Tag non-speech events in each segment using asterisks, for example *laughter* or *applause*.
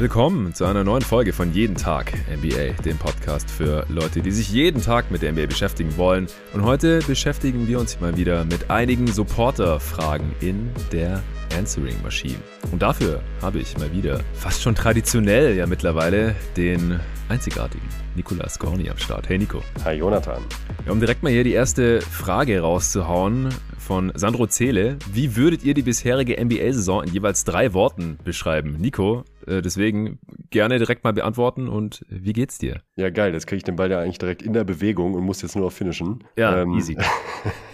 Willkommen zu einer neuen Folge von Jeden Tag NBA, dem Podcast für Leute, die sich jeden Tag mit der NBA beschäftigen wollen. Und heute beschäftigen wir uns mal wieder mit einigen Supporter-Fragen in der Answering Machine. Und dafür habe ich mal wieder fast schon traditionell ja mittlerweile den einzigartigen Nicolas Gorni am Start. Hey Nico. Hi Jonathan. Ja, um direkt mal hier die erste Frage rauszuhauen von Sandro Zele. Wie würdet ihr die bisherige NBA-Saison in jeweils drei Worten beschreiben? Nico, deswegen gerne direkt mal beantworten und wie geht's dir? Ja, geil, jetzt kriege ich den Ball ja eigentlich direkt in der Bewegung und muss jetzt nur noch finishen. Ja, ähm, easy.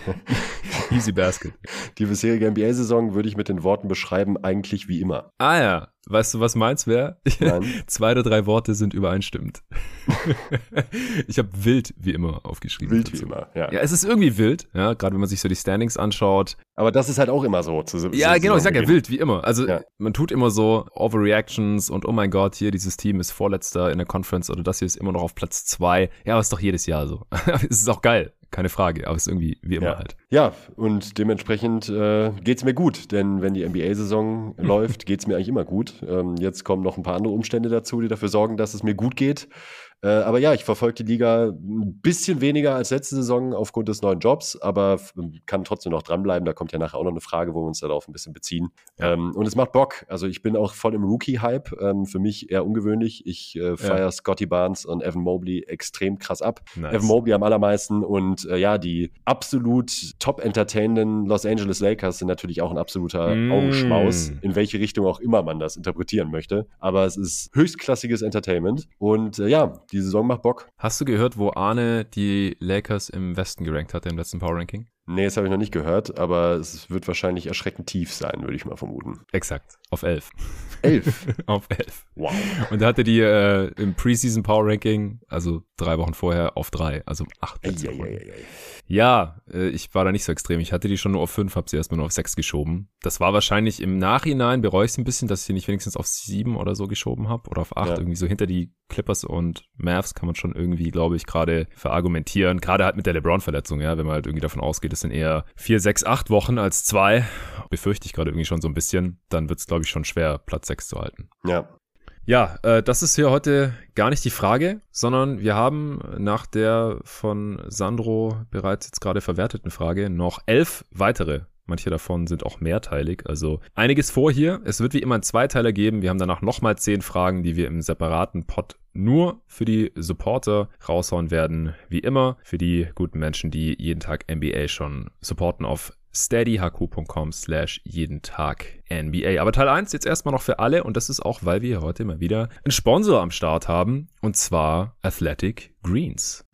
*laughs* easy Basket. Die bisherige NBA-Saison würde ich mit den Worten beschreiben, eigentlich wie immer. Ah ja, weißt du, was meins wäre? *laughs* Zwei oder drei Worte sind übereinstimmend. *laughs* ich habe wild wie immer aufgeschrieben. Wild dazu. wie immer, ja. Ja, es ist irgendwie wild, ja, gerade wenn man sich so die Standings anschaut. Aber das ist halt auch immer so. Zu, ja, genau, ich sag ja wild wie immer. Also ja. man tut immer so Overreactions und oh mein Gott, hier dieses Team ist Vorletzter in der Conference oder das hier ist immer noch auf Platz zwei. Ja, aber ist doch jedes Jahr so. es *laughs* ist auch geil keine Frage, aber es ist irgendwie wie immer ja. halt. Ja, und dementsprechend äh, geht es mir gut, denn wenn die NBA-Saison *laughs* läuft, geht es mir eigentlich immer gut. Ähm, jetzt kommen noch ein paar andere Umstände dazu, die dafür sorgen, dass es mir gut geht. Äh, aber ja, ich verfolge die Liga ein bisschen weniger als letzte Saison aufgrund des neuen Jobs, aber kann trotzdem noch dranbleiben. Da kommt ja nachher auch noch eine Frage, wo wir uns darauf ein bisschen beziehen. Ja. Ähm, und es macht Bock. Also ich bin auch voll im Rookie-Hype. Ähm, für mich eher ungewöhnlich. Ich äh, feiere ja. Scotty Barnes und Evan Mobley extrem krass ab. Nice. Evan Mobley am allermeisten und äh, ja, die absolut top entertainenden Los Angeles Lakers sind natürlich auch ein absoluter mm. Augenschmaus, in welche Richtung auch immer man das interpretieren möchte. Aber es ist höchstklassiges Entertainment. Und äh, ja, die Saison macht Bock. Hast du gehört, wo Arne die Lakers im Westen gerankt hatte im letzten Power Ranking? Nee, das habe ich noch nicht gehört, aber es wird wahrscheinlich erschreckend tief sein, würde ich mal vermuten. Exakt, auf 11. 11? *laughs* auf 11. Wow. Und da hatte die äh, im Preseason Power Ranking, also drei Wochen vorher, auf 3, also 8. Ja, äh, ich war da nicht so extrem. Ich hatte die schon nur auf 5, habe sie erstmal nur auf 6 geschoben. Das war wahrscheinlich im Nachhinein, bereue ich es ein bisschen, dass ich sie nicht wenigstens auf 7 oder so geschoben habe oder auf 8. Ja. Irgendwie so hinter die Clippers und Mavs kann man schon irgendwie, glaube ich, gerade verargumentieren. Gerade halt mit der LeBron-Verletzung, ja, wenn man halt irgendwie davon ausgeht, es sind eher 4, 6, 8 Wochen als 2. Befürchte ich gerade irgendwie schon so ein bisschen. Dann wird es, glaube ich, schon schwer, Platz 6 zu halten. Ja, ja, äh, das ist hier heute gar nicht die Frage, sondern wir haben nach der von Sandro bereits jetzt gerade verwerteten Frage noch elf weitere. Manche davon sind auch mehrteilig, also einiges vor hier. Es wird wie immer einen Zweiteiler geben. Wir haben danach nochmal zehn Fragen, die wir im separaten Pod nur für die Supporter raushauen werden. Wie immer für die guten Menschen, die jeden Tag NBA schon supporten auf steadyhq.com slash jeden Tag NBA. Aber Teil 1 jetzt erstmal noch für alle und das ist auch, weil wir heute mal wieder einen Sponsor am Start haben und zwar Athletic Greens.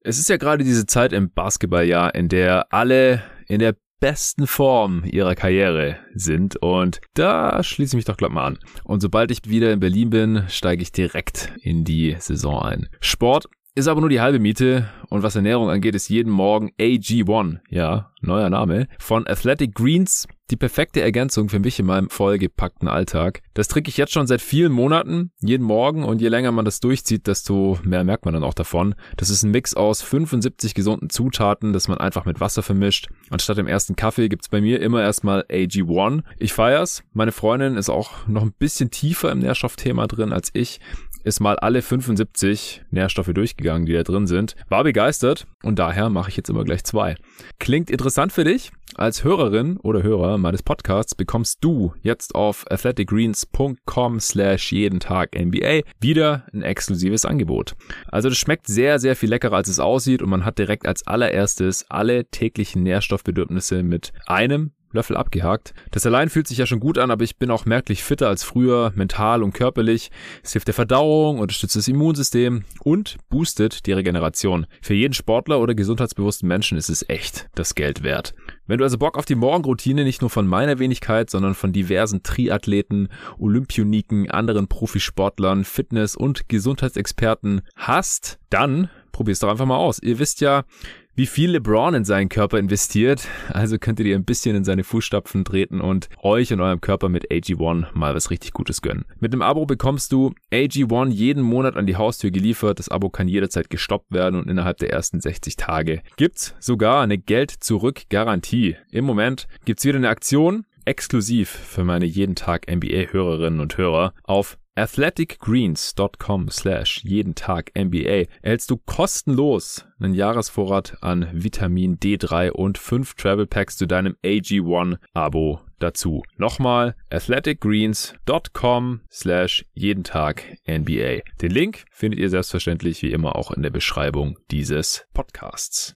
Es ist ja gerade diese Zeit im Basketballjahr, in der alle in der besten Form ihrer Karriere sind und da schließe ich mich doch gleich mal an. Und sobald ich wieder in Berlin bin, steige ich direkt in die Saison ein. Sport ist aber nur die halbe Miete und was Ernährung angeht, ist jeden Morgen AG1, ja, neuer Name, von Athletic Greens die perfekte Ergänzung für mich in meinem vollgepackten Alltag. Das trinke ich jetzt schon seit vielen Monaten, jeden Morgen und je länger man das durchzieht, desto mehr merkt man dann auch davon. Das ist ein Mix aus 75 gesunden Zutaten, das man einfach mit Wasser vermischt. Anstatt dem ersten Kaffee gibt's bei mir immer erstmal AG1. Ich feier's. Meine Freundin ist auch noch ein bisschen tiefer im Nährstoffthema drin als ich ist mal alle 75 Nährstoffe durchgegangen, die da drin sind. War begeistert und daher mache ich jetzt immer gleich zwei. Klingt interessant für dich? Als Hörerin oder Hörer meines Podcasts bekommst du jetzt auf athleticgreens.com slash jeden Tag NBA wieder ein exklusives Angebot. Also das schmeckt sehr, sehr viel leckerer als es aussieht und man hat direkt als allererstes alle täglichen Nährstoffbedürfnisse mit einem Löffel abgehakt. Das allein fühlt sich ja schon gut an, aber ich bin auch merklich fitter als früher, mental und körperlich. Es hilft der Verdauung, unterstützt das Immunsystem und boostet die Regeneration. Für jeden Sportler oder gesundheitsbewussten Menschen ist es echt das Geld wert. Wenn du also Bock auf die Morgenroutine nicht nur von meiner Wenigkeit, sondern von diversen Triathleten, Olympioniken, anderen Profisportlern, Fitness- und Gesundheitsexperten hast, dann probier's doch einfach mal aus. Ihr wisst ja, wie viel LeBron in seinen Körper investiert. Also könntet ihr ein bisschen in seine Fußstapfen treten und euch und eurem Körper mit AG1 mal was richtig Gutes gönnen. Mit dem Abo bekommst du AG1 jeden Monat an die Haustür geliefert. Das Abo kann jederzeit gestoppt werden und innerhalb der ersten 60 Tage gibt's sogar eine Geld-Zurück-Garantie. Im Moment gibt's wieder eine Aktion exklusiv für meine jeden Tag NBA-Hörerinnen und Hörer auf athleticgreens.com slash jeden Tag NBA erhältst du kostenlos einen Jahresvorrat an Vitamin D3 und fünf Travel Packs zu deinem AG1 Abo dazu. Nochmal athleticgreens.com slash jeden Tag NBA. Den Link findet ihr selbstverständlich wie immer auch in der Beschreibung dieses Podcasts.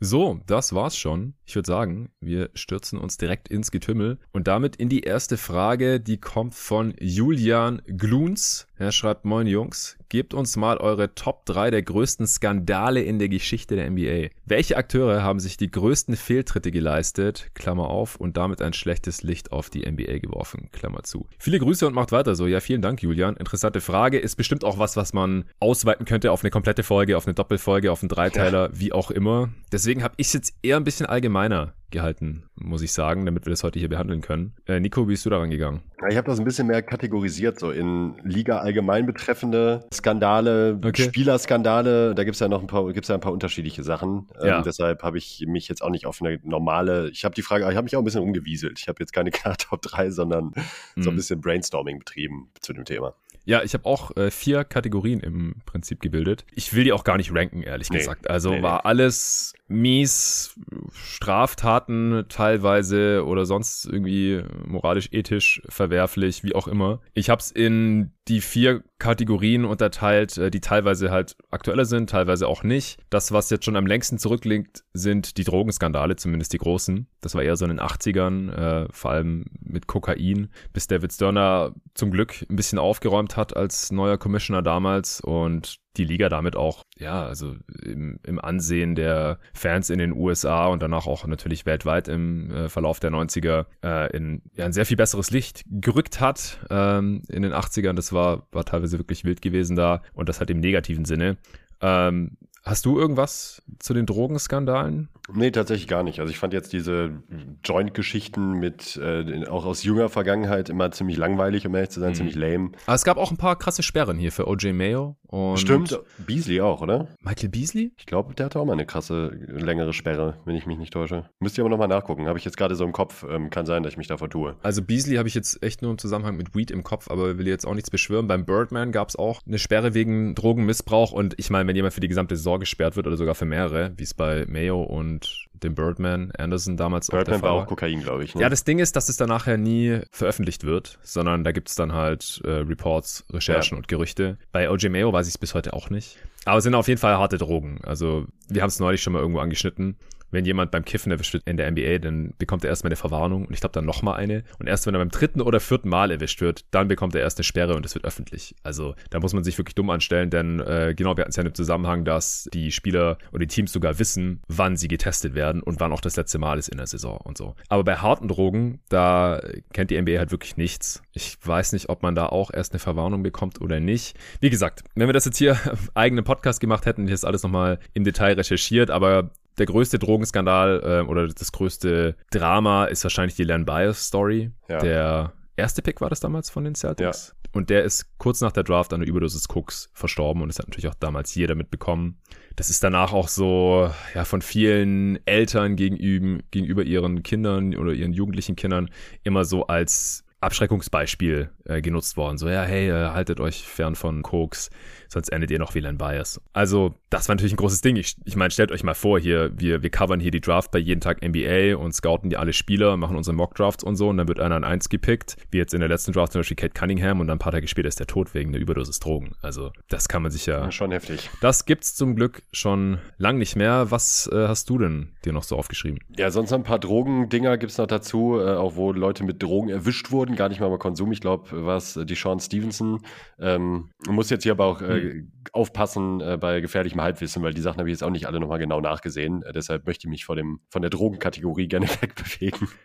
So, das war's schon. Ich würde sagen, wir stürzen uns direkt ins Getümmel und damit in die erste Frage, die kommt von Julian Gluns. Er schreibt, moin Jungs, gebt uns mal eure Top 3 der größten Skandale in der Geschichte der NBA. Welche Akteure haben sich die größten Fehltritte geleistet, Klammer auf, und damit ein schlechtes Licht auf die NBA geworfen, Klammer zu. Viele Grüße und macht weiter so. Ja, vielen Dank, Julian. Interessante Frage. Ist bestimmt auch was, was man ausweiten könnte auf eine komplette Folge, auf eine Doppelfolge, auf einen Dreiteiler, ja. wie auch immer. Deswegen habe ich es jetzt eher ein bisschen allgemeiner gehalten, muss ich sagen, damit wir das heute hier behandeln können. Äh, Nico, wie bist du daran gegangen? Ich habe das ein bisschen mehr kategorisiert, so in Liga allgemein betreffende Skandale, okay. Spielerskandale. Da gibt es ja noch ein paar, gibt's ja ein paar unterschiedliche Sachen. Ähm, ja. Ähm, deshalb habe ich mich jetzt auch nicht auf eine normale. Ich habe die Frage, ich habe mich auch ein bisschen umgewieselt. Ich habe jetzt keine klare Top 3, sondern mhm. so ein mhm. bisschen Brainstorming betrieben zu dem Thema. Ja, ich habe auch äh, vier Kategorien im Prinzip gebildet. Ich will die auch gar nicht ranken, ehrlich nee, gesagt. Also nee, war nee. alles mies, Straftaten teilweise oder sonst irgendwie moralisch, ethisch verwerflich, wie auch immer. Ich habe es in die vier Kategorien unterteilt, äh, die teilweise halt aktueller sind, teilweise auch nicht. Das, was jetzt schon am längsten zurückliegt, sind die Drogenskandale, zumindest die großen. Das war eher so in den 80ern, äh, vor allem mit Kokain, bis David Sterner zum Glück ein bisschen aufgeräumt hat als neuer Commissioner damals und die Liga damit auch, ja, also im, im Ansehen der Fans in den USA und danach auch natürlich weltweit im äh, Verlauf der 90er äh, in ja, ein sehr viel besseres Licht gerückt hat ähm, in den 80ern. Das war, war teilweise wirklich wild gewesen da und das hat im negativen Sinne. Ähm, Hast du irgendwas zu den Drogenskandalen? Nee, tatsächlich gar nicht. Also ich fand jetzt diese Joint-Geschichten mit, äh, auch aus jünger Vergangenheit immer ziemlich langweilig, um ehrlich zu sein, mhm. ziemlich lame. Aber es gab auch ein paar krasse Sperren hier für OJ Mayo. Und Stimmt, Beasley auch, oder? Michael Beasley? Ich glaube, der hatte auch mal eine krasse, längere Sperre, wenn ich mich nicht täusche. Müsst ihr aber nochmal nachgucken. Habe ich jetzt gerade so im Kopf. Ähm, kann sein, dass ich mich da vertue. Also Beasley habe ich jetzt echt nur im Zusammenhang mit Weed im Kopf, aber will jetzt auch nichts beschwören. Beim Birdman gab es auch eine Sperre wegen Drogenmissbrauch und ich meine, wenn jemand für die gesamte Saison gesperrt wird oder sogar für mehrere, wie es bei Mayo und dem Birdman Anderson damals Birdman auch der Fall war auch Kokain, glaube ich. Ne? Ja, das Ding ist, dass es dann nachher nie veröffentlicht wird, sondern da gibt es dann halt äh, Reports, Recherchen ja. und Gerüchte. Bei OJ Mayo weiß ich es bis heute auch nicht. Aber es sind auf jeden Fall harte Drogen. Also wir haben es neulich schon mal irgendwo angeschnitten wenn jemand beim Kiffen erwischt wird in der NBA, dann bekommt er erstmal eine Verwarnung und ich glaube dann nochmal eine. Und erst wenn er beim dritten oder vierten Mal erwischt wird, dann bekommt er erst eine Sperre und es wird öffentlich. Also da muss man sich wirklich dumm anstellen, denn äh, genau, wir hatten es ja im Zusammenhang, dass die Spieler oder die Teams sogar wissen, wann sie getestet werden und wann auch das letzte Mal ist in der Saison und so. Aber bei harten Drogen, da kennt die NBA halt wirklich nichts. Ich weiß nicht, ob man da auch erst eine Verwarnung bekommt oder nicht. Wie gesagt, wenn wir das jetzt hier *laughs* eigenen Podcast gemacht hätten, hätte ich das alles nochmal im Detail recherchiert, aber der größte Drogenskandal äh, oder das größte Drama ist wahrscheinlich die Len Bias Story. Ja. Der erste Pick war das damals von den Celtics. Ja. Und der ist kurz nach der Draft an der Überdosis Cooks verstorben und das hat natürlich auch damals jeder mitbekommen. Das ist danach auch so, ja, von vielen Eltern gegenüber, gegenüber ihren Kindern oder ihren jugendlichen Kindern immer so als Abschreckungsbeispiel äh, genutzt worden. So, ja, hey, äh, haltet euch fern von Koks sonst endet ihr noch wie Len Bias. Also, das war natürlich ein großes Ding. Ich, ich meine, stellt euch mal vor, hier, wir, wir covern hier die Draft bei jeden Tag NBA und scouten die alle Spieler, machen unsere Mock-Drafts und so und dann wird einer an eins gepickt, wie jetzt in der letzten Draft zum Beispiel Kate Cunningham und dann ein paar Tage später ist der tot wegen der Überdosis Drogen. Also, das kann man sich ja. ja schon heftig. Das gibt's zum Glück schon lang nicht mehr. Was äh, hast du denn dir noch so aufgeschrieben? Ja, sonst ein paar Drogendinger gibt's noch dazu, äh, auch wo Leute mit Drogen erwischt wurden, gar nicht mal bei Konsum. Ich glaube, was die Sean Stevenson. Ähm, muss jetzt hier aber auch äh, hm. aufpassen äh, bei gefährlichem Halbwissen, weil die Sachen habe ich jetzt auch nicht alle nochmal genau nachgesehen. Äh, deshalb möchte ich mich vor dem, von der Drogenkategorie gerne *laughs* wegbewegen. *laughs*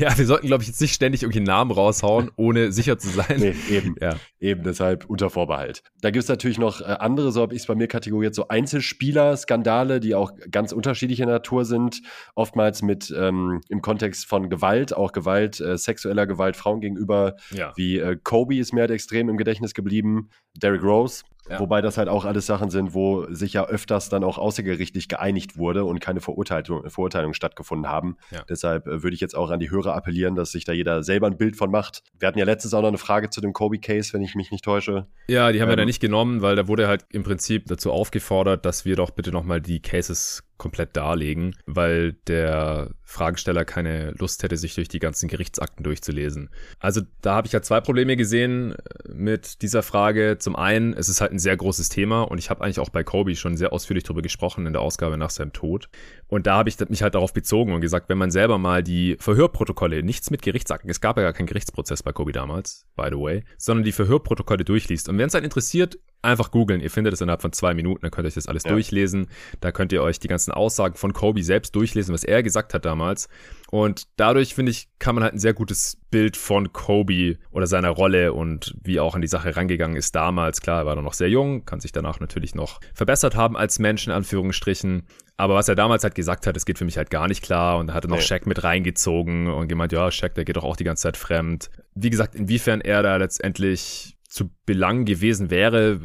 Ja, wir sollten, glaube ich, jetzt nicht ständig irgendwie Namen raushauen, *laughs* ohne sicher zu sein. Nee, eben. Ja. Eben, deshalb unter Vorbehalt. Da gibt es natürlich noch äh, andere, so habe ich es bei mir kategoriert, so Einzelspieler-Skandale, die auch ganz unterschiedlicher Natur sind. Oftmals mit ähm, im Kontext von Gewalt, auch Gewalt, äh, sexueller Gewalt Frauen gegenüber. Ja. Wie äh, Kobe ist mir halt extrem im Gedächtnis geblieben. Derrick Rose Ja. Wobei das halt auch alles Sachen sind, wo sich ja öfters dann auch außergerichtlich geeinigt wurde und keine Verurteilung, Verurteilung stattgefunden haben. Ja. Deshalb äh, würde ich jetzt auch an die Hörer appellieren, dass sich da jeder selber ein Bild von macht. Wir hatten ja letztens auch noch eine Frage zu dem Kobe-Case, wenn ich mich nicht täusche. Ja, die haben ähm, wir da nicht genommen, weil da wurde halt im Prinzip dazu aufgefordert, dass wir doch bitte nochmal die Cases komplett darlegen, weil der Fragesteller keine Lust hätte, sich durch die ganzen Gerichtsakten durchzulesen. Also da habe ich ja zwei Probleme gesehen äh, mit dieser Frage. Zum einen, es ist halt ein sehr großes Thema und ich habe eigentlich auch bei Kobe schon sehr ausführlich darüber gesprochen in der Ausgabe nach seinem Tod. Und da habe ich mich halt darauf bezogen und gesagt, wenn man selber mal die Verhörprotokolle, nichts mit Gerichtsakten, es gab ja gar keinen Gerichtsprozess bei Kobe damals, by the way, sondern die Verhörprotokolle durchliest. Und wenn es halt interessiert, einfach googeln. Ihr findet es innerhalb von zwei Minuten, dann könnt ihr euch das alles ja. durchlesen. Da könnt ihr euch die ganzen Aussagen von Kobe selbst durchlesen, was er gesagt hat damals. Und dadurch, finde ich, kann man halt ein sehr gutes Bild von Kobe oder seiner Rolle und wie auch an die Sache rangegangen ist damals. Klar, er war noch sehr jung, kann sich danach natürlich noch verbessert haben als Mensch, in Anführungsstrichen. Aber was er damals halt gesagt hat, das geht für mich halt gar nicht klar. Und da hat er noch nee. Shaq mit reingezogen und gemeint, ja, Shaq, der geht doch auch die ganze Zeit fremd. Wie gesagt, inwiefern er da letztendlich zu Belang gewesen wäre,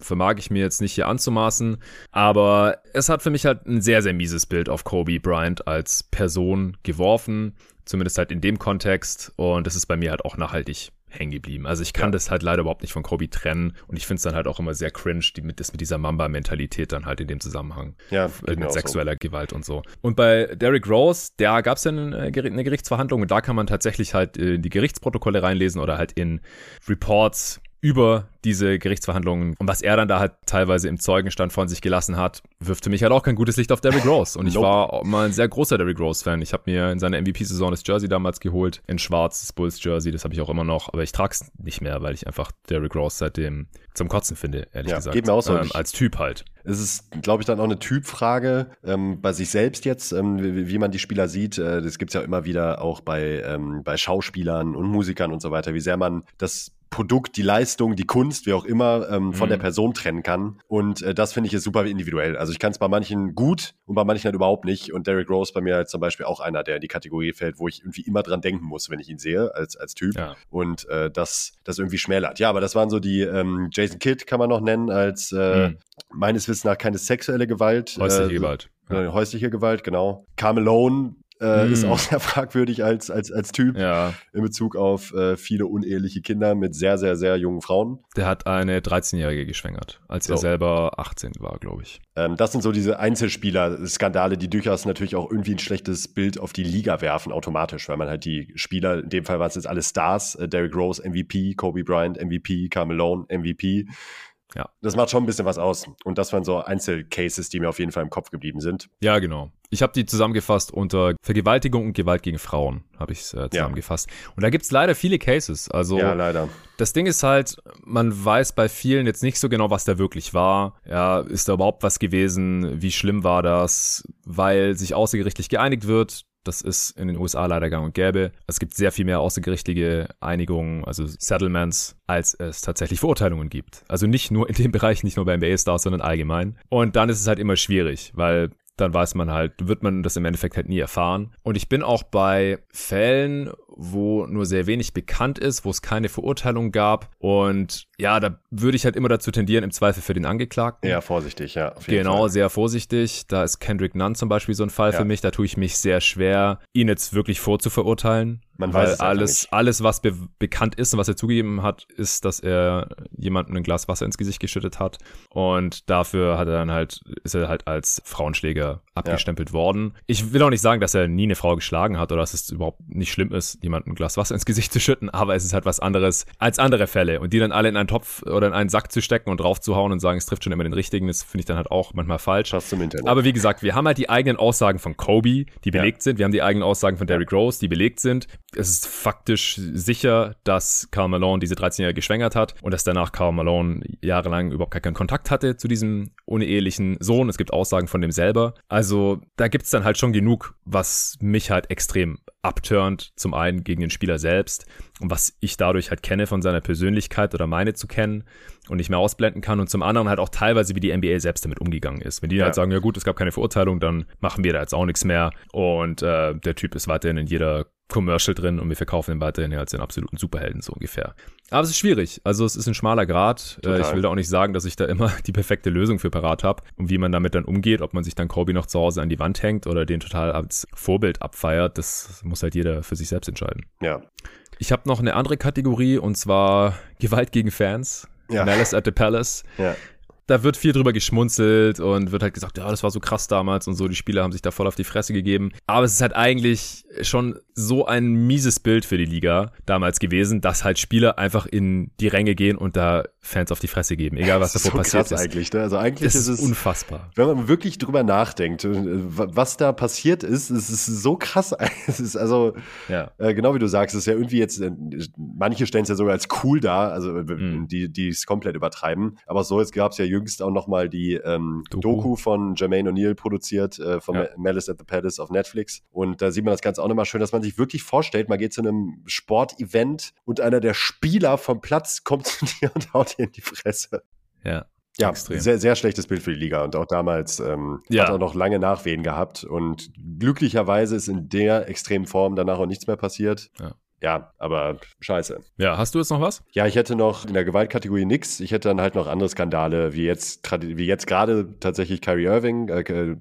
vermag ich mir jetzt nicht hier anzumaßen. Aber es hat für mich halt ein sehr, sehr mieses Bild auf Kobe Bryant als Person geworfen. Zumindest halt in dem Kontext. Und das ist bei mir halt auch nachhaltig hängen geblieben. Also ich kann ja. das halt leider überhaupt nicht von Kobe trennen und ich finde es dann halt auch immer sehr cringe, die mit, das mit dieser Mamba-Mentalität dann halt in dem Zusammenhang. Ja, äh, mit sexueller so. Gewalt und so. Und bei Derrick Rose, da gab es ja eine, eine, Gerichtsverhandlung und da kann man tatsächlich halt in die Gerichtsprotokolle reinlesen oder halt in Reports über diese Gerichtsverhandlungen und was er dann da halt teilweise im Zeugenstand von sich gelassen hat, wirft für mich halt auch kein gutes Licht auf Derrick Rose. Und ich nope. war mal ein sehr großer Derrick Rose-Fan. Ich habe mir in seiner MVP-Saison das Jersey damals geholt, in schwarz, das Bulls-Jersey, das habe ich auch immer noch, aber ich trage es nicht mehr, weil ich einfach Derrick Rose seitdem zum Kotzen finde, ehrlich ja, gesagt. Geht mir auch so. Ähm, als Typ halt. Es ist, glaube ich, dann auch eine Typfrage ähm, bei sich selbst jetzt, ähm, wie, wie, man die Spieler sieht. Äh, das gibt's ja immer wieder auch bei, ähm, bei Schauspielern und Musikern und so weiter, wie sehr man das Produkt, die Leistung, die Kunst, wie auch immer, ähm, von mhm. der Person trennen kann. Und äh, das finde ich ist super individuell. Also ich kann es bei manchen gut und bei manchen halt überhaupt nicht. Und Derrick Rose bei mir halt zum Beispiel auch einer, der in die Kategorie fällt, wo ich irgendwie immer dran denken muss, wenn ich ihn sehe als, als Typ. Ja. Und äh, das, das irgendwie schmälert. Ja, aber das waren so die ähm, Jason Kidd kann man noch nennen als äh, mhm. meines Wissens nach keine sexuelle Gewalt. Häusliche äh, Gewalt. Ja. Häusliche Gewalt, genau. Carmelone äh, mm. ist auch sehr *laughs* fragwürdig als, als, als Typ ja. in Bezug auf äh, viele uneheliche Kinder mit sehr, sehr, sehr jungen Frauen. Der hat eine 13-Jährige geschwängert, als so. er selber 18 war, glaube ich. Ähm, das sind so diese Einzelspieler-Skandale, die durchaus natürlich auch irgendwie ein schlechtes Bild auf die Liga werfen, automatisch, weil man halt die Spieler, in dem Fall waren es jetzt alle Stars, äh, Derrick Rose MVP, Kobe Bryant MVP, Carmelo MVP, ja. Das macht schon ein bisschen was aus. Und das waren so Einzelcases, die mir auf jeden Fall im Kopf geblieben sind. Ja, genau. Ich habe die zusammengefasst unter Vergewaltigung und Gewalt gegen Frauen, habe ich es äh, zusammengefasst. Ja. Und da gibt es leider viele Cases. Also ja, leider. Das Ding ist halt, man weiß bei vielen jetzt nicht so genau, was da wirklich war. Ja, ist da überhaupt was gewesen? Wie schlimm war das? Weil sich außergerichtlich geeinigt wird, das ist in den USA leider gang und gäbe. Es gibt sehr viel mehr außergerichtliche Einigungen, also Settlements, als es tatsächlich Verurteilungen gibt. Also nicht nur in dem *laughs* Bereich, nicht nur bei NBA-Stars, sondern allgemein. Und dann ist es halt immer schwierig, weil dann weiß man halt, wird man das im Endeffekt halt nie erfahren. Und ich bin auch bei Fällen, wo nur sehr wenig bekannt ist, wo es keine Verurteilung gab. Und ja, da würde ich halt immer dazu tendieren, im Zweifel für den Angeklagten. Ja, vorsichtig, ja. genau, Fall. sehr vorsichtig. Da ist Kendrick Nunn zum Beispiel so ein Fall ja. für mich. Da tue ich mich sehr schwer, ihn jetzt wirklich vorzuverurteilen. Man weil weiß alles, alles, was be bekannt ist und was er zugegeben hat, ist, dass er jemandem ein Glas Wasser ins Gesicht geschüttet hat. Und dafür hat er dann halt, ist er halt als Frauenschläger abgestempelt ja. worden. Ich will auch nicht sagen, dass er nie eine Frau geschlagen hat oder dass es überhaupt nicht schlimm ist, jemandem ein Glas Wasser ins Gesicht zu schütten, aber es ist halt was anderes als andere Fälle. Und die dann alle in einen Topf oder in einen Sack zu stecken und draufzuhauen und sagen, es trifft schon immer den richtigen, das finde ich dann halt auch manchmal falsch. Aber wie gesagt, wir haben halt die eigenen Aussagen von Kobe, die belegt ja. sind. Wir haben die eigenen Aussagen von Derrick Rose, die belegt sind. Es ist faktisch sicher, dass Karl Malone diese 13-Jährige geschwängert hat und dass danach Karl Malone jahrelang überhaupt keinen Kontakt hatte zu diesem unehelichen Sohn. Es gibt Aussagen von dem selber. Also da gibt's dann halt schon genug, was mich halt extrem abturnt. Zum einen gegen den Spieler selbst und was ich dadurch halt kenne von seiner Persönlichkeit oder meine zu kennen und nicht mehr ausblenden kann. Und zum anderen halt auch teilweise, wie die NBA selbst damit umgegangen ist. Wenn die ja. halt sagen, ja gut, es gab keine Verurteilung, dann machen wir da jetzt auch nichts mehr. Und äh, der Typ ist weiterhin in jeder Commercial drin und wir verkaufen ihn weiterhin als den absoluten Superhelden, so ungefähr. Aber es ist schwierig. Also es ist ein schmaler Grad. Äh, Total. Ich will da auch nicht sagen, dass ich da immer *laughs* die perfekte Lösung für parat habe und wie man damit dann umgeht, ob man sich dann Kobe noch zu Hause an die Wand hängt oder den total als Vorbild abfeiert, das muss halt jeder für sich selbst entscheiden. Ja. Ich habe noch eine andere Kategorie und zwar Gewalt gegen Fans. Ja. Malice at the Palace. Ja da wird viel drüber geschmunzelt und wird halt gesagt, ja, das war so krass damals und so, die Spieler haben sich da voll auf die Fresse gegeben. Aber es ist halt eigentlich schon so ein mieses Bild für die Liga damals gewesen, dass halt Spieler einfach in die Ränge gehen und da Fans auf die Fresse geben, egal was davor so passiert ist. eigentlich, ne? Also eigentlich das ist es unfassbar. Wenn man wirklich drüber nachdenkt, äh, was da passiert ist, es ist so krass. *laughs* Es ist also ja. äh, genau wie du sagst, es ist ja irgendwie jetzt äh, manche stellen es ja sogar als cool dar, also mhm. die die es komplett übertreiben, aber so jetzt gab es ja jüngst auch noch mal die ähm, Doku. Doku. von Jermaine O'Neal produziert äh, von ja. Malice at the Palace auf Netflix und da sieht man das ganz auch nochmal schön, dass man sich wirklich vorstellt, man geht zu einem Sportevent und einer der Spieler vom Platz kommt zu *laughs* dir und haut dir in die Fresse. Ja. Ja, Extrem. sehr, sehr schlechtes Bild für die Liga und auch damals ähm, ja. hat er noch lange Nachwehen gehabt und glücklicherweise ist in der extremen Form danach auch nichts mehr passiert. Ja ja, aber scheiße. Ja, hast du jetzt noch was? Ja, ich hätte noch in der Gewaltkategorie nix. Ich hätte dann halt noch andere Skandale, wie jetzt, wie jetzt gerade tatsächlich Kyrie Irving, äh,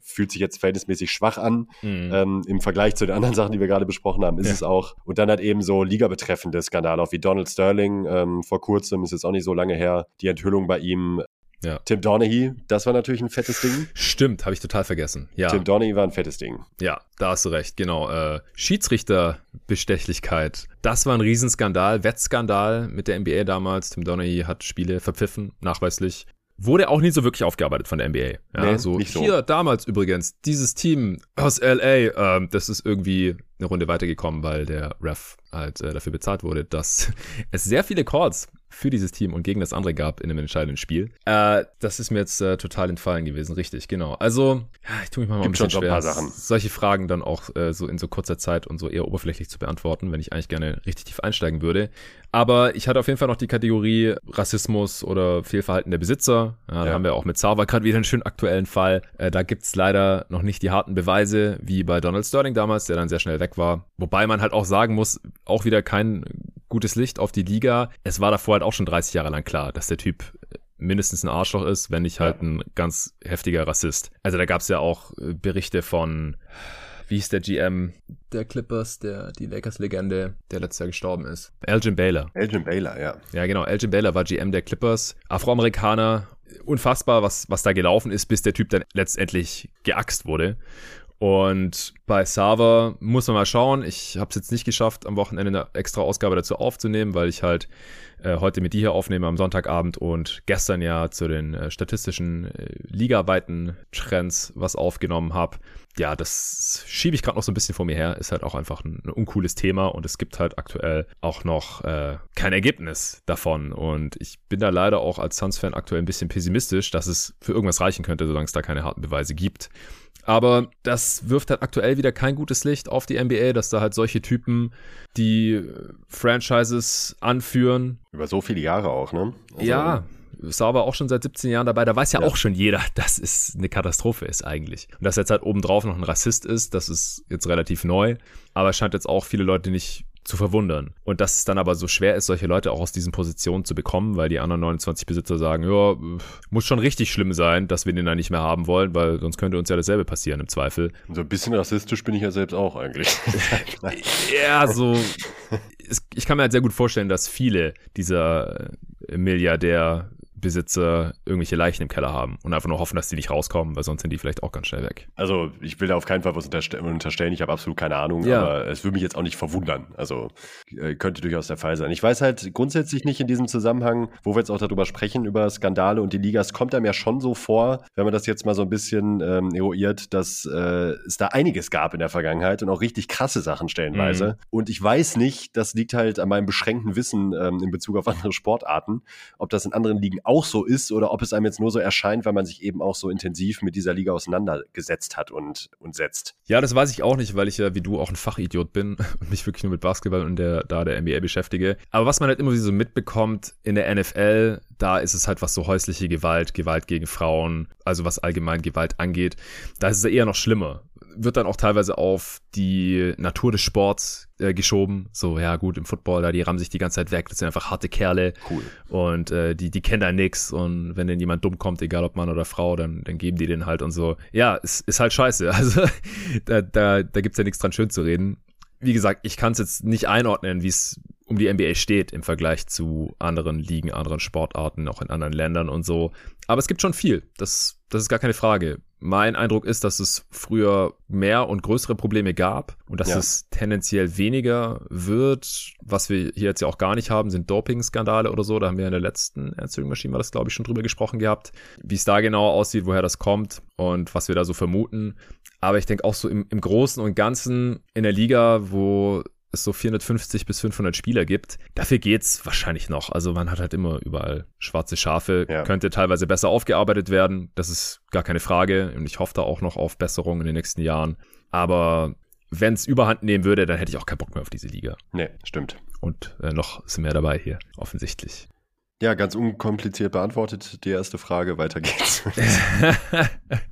fühlt sich jetzt verhältnismäßig schwach an. Mhm. Ähm, Im Vergleich zu den anderen *laughs* Sachen, die wir gerade besprochen haben, ist ja. es auch. Und dann halt eben so ligabetreffende Skandale, auch wie Donald Sterling ähm, vor kurzem, ist jetzt auch nicht so lange her, die Enthüllung bei ihm ja. Tim Donaghy, das war natürlich ein fettes Ding. Stimmt, habe ich total vergessen. Ja. Tim Donaghy war ein fettes Ding. Ja, da hast du recht, genau. Äh, Schiedsrichterbestechlichkeit. Das war ein Riesenskandal, Wettskandal mit der NBA damals. Tim Donaghy hat Spiele verpfiffen, nachweislich. Wurde auch nie so wirklich aufgearbeitet von der NBA. Ja, nee, so, nicht so. Hier, damals übrigens, dieses Team aus LA, ähm, das ist irgendwie eine Runde weitergekommen, weil der Ref halt äh, dafür bezahlt wurde, dass *laughs* es sehr viele Calls für dieses Team und gegen das andere gab in einem entscheidenden Spiel. Äh, das ist mir jetzt äh, total entfallen gewesen, richtig, genau. Also, ich tue mich mal, Gibt ein bisschen schwer, solche Fragen dann auch äh, so in so kurzer Zeit und so eher oberflächlich zu beantworten, wenn ich eigentlich gerne richtig tief einsteigen würde. Aber ich hatte auf jeden Fall noch die Kategorie Rassismus oder Fehlverhalten der Besitzer. Ja, ja. Da haben wir auch mit Zauber gerade wieder einen schönen aktuellen Fall. Äh, da gibt's leider noch nicht die harten Beweise, wie bei Donald Sterling damals, der dann sehr schnell weg war. Wobei man halt auch sagen muss, auch wieder kein gutes Licht auf die Liga. Es war davor halt auch schon 30 Jahre lang klar, dass der Typ mindestens ein Arschloch ist, wenn nicht halt ein ganz heftiger Rassist. Also da gab's ja auch äh, Berichte von wie ist der GM der Clippers, der die Lakers-Legende, der letztes Jahr gestorben ist? Elgin Baylor. Elgin Baylor, ja. Ja, genau. Elgin Baylor war GM der Clippers. Afroamerikaner. Unfassbar, was, was da gelaufen ist, bis der Typ dann letztendlich geaxt wurde. Und bei Sava muss man mal schauen. Ich habe es jetzt nicht geschafft, am Wochenende eine extra Ausgabe dazu aufzunehmen, weil ich halt äh, heute mit dir hier aufnehme am Sonntagabend und gestern ja zu den äh, statistischen äh, ligaweiten Trends was aufgenommen habe. Ja, das schiebe ich gerade noch so ein bisschen vor mir her. Ist halt auch einfach ein, ein uncooles Thema und es gibt halt aktuell auch noch äh, kein Ergebnis davon. Und ich bin da leider auch als Suns-Fan aktuell ein bisschen pessimistisch, dass es für irgendwas reichen könnte, solange es da keine harten Beweise gibt. Aber das wirft halt aktuell wieder kein gutes Licht auf die NBA, dass da halt solche Typen, die Franchises anführen. Über so viele Jahre auch, ne? Also ja, Sauber auch schon seit 17 Jahren dabei. Da weiß ja, ja, auch schon jeder, *laughs* dass es eine Katastrophe ist eigentlich. Und dass jetzt halt obendrauf noch ein Rassist ist, das ist jetzt relativ neu. Aber es scheint jetzt auch viele Leute nicht zu verwundern. Und dass es dann aber so schwer ist, solche Leute auch aus diesen Positionen zu bekommen, weil die anderen 29 Besitzer sagen, ja, muss schon richtig schlimm sein, dass wir den da nicht mehr haben wollen, weil sonst könnte uns ja dasselbe passieren im Zweifel. So ein bisschen rassistisch bin ich ja selbst auch eigentlich. *laughs* ja, so. ich kann mir halt sehr gut vorstellen, dass viele dieser Milliardär Besitzer irgendwelche Leichen im Keller haben und einfach nur hoffen, dass die nicht rauskommen, weil sonst sind die vielleicht auch ganz schnell weg. Also ich will da auf keinen Fall was unterstellen, ich habe absolut keine Ahnung, ja. aber es würde mich jetzt auch nicht verwundern. Also äh, könnte durchaus der Fall sein. Ich weiß halt grundsätzlich nicht in diesem Zusammenhang, wo wir jetzt auch darüber sprechen, über Skandale und die Ligas, kommt einem ja schon so vor, wenn man das jetzt mal so ein bisschen ähm, eruiert, dass äh, es da einiges gab in der Vergangenheit und auch richtig krasse Sachen stellenweise. Mhm. Und ich weiß nicht, das liegt halt an meinem beschränkten Wissen ähm, in Bezug auf andere Sportarten, ob das in anderen Ligen auch so ist oder ob es einem jetzt nur so erscheint, weil man sich eben auch so intensiv mit dieser Liga auseinandergesetzt hat und, und setzt. Ja, das weiß ich auch nicht, weil ich ja wie du auch ein Fachidiot bin *laughs* und mich wirklich nur mit Basketball und der, da der NBA beschäftige. Aber was man halt immer so mitbekommt in der NFL, da ist es halt was so häusliche Gewalt, Gewalt gegen Frauen, also was allgemein Gewalt angeht, da ist es ja eher noch schlimmer wird dann auch teilweise auf die Natur des Sports äh, geschoben. So, ja gut, im Football, da die rammen sich die ganze Zeit weg. Das sind einfach harte Kerle. Cool. Und äh, die, die kennen da nix. Und wenn denn jemand dumm kommt, egal ob Mann oder Frau, dann, dann geben die den halt und so. Ja, es ist halt scheiße. *laughs* Also da, da, da gibt's ja nichts dran schön zu reden. Wie gesagt, ich kann es jetzt nicht einordnen, wie es um die NBA steht im Vergleich zu anderen Ligen, anderen Sportarten, auch in anderen Ländern und so. Aber es gibt schon viel. Das, das ist gar keine Frage. Mein Eindruck ist, dass es früher mehr und größere Probleme gab und dass Ja. es tendenziell weniger wird. Was wir hier jetzt ja auch gar nicht haben, sind Doping-Skandale oder so. Da haben wir in der letzten Erzählmaschine, war das glaube ich, schon drüber gesprochen gehabt, wie es da genau aussieht, woher das kommt und was wir da so vermuten. Aber ich denke auch so im, im Großen und Ganzen in der Liga, wo es so 450 bis 500 Spieler gibt, dafür geht's wahrscheinlich noch. Also man hat halt immer überall schwarze Schafe, Ja. könnte teilweise besser aufgearbeitet werden. Das ist gar keine Frage und ich hoffe da auch noch auf Besserung in den nächsten Jahren. Aber wenn es überhand nehmen würde, dann hätte ich auch keinen Bock mehr auf diese Liga. Nee, stimmt. Und äh, noch sind mehr dabei hier, offensichtlich. Ja, ganz unkompliziert beantwortet die erste Frage. Weiter geht's. *laughs*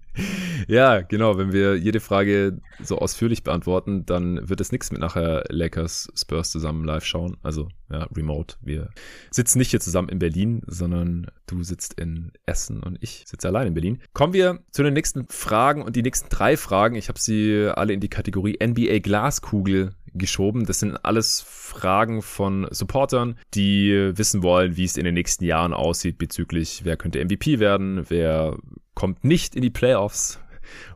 ja, genau. Wenn wir jede Frage so ausführlich beantworten, dann wird es nichts mit nachher Lakers Spurs zusammen live schauen. Also ja, remote. Wir sitzen nicht hier zusammen in Berlin, sondern du sitzt in Essen und ich sitze allein in Berlin. Kommen wir zu den nächsten Fragen und die nächsten drei Fragen. Ich habe sie alle in die Kategorie NBA Glaskugel geschoben. Das sind alles Fragen von Supportern, die wissen wollen, wie es in den nächsten Jahren aussieht bezüglich, wer könnte MVP werden, wer kommt nicht in die Playoffs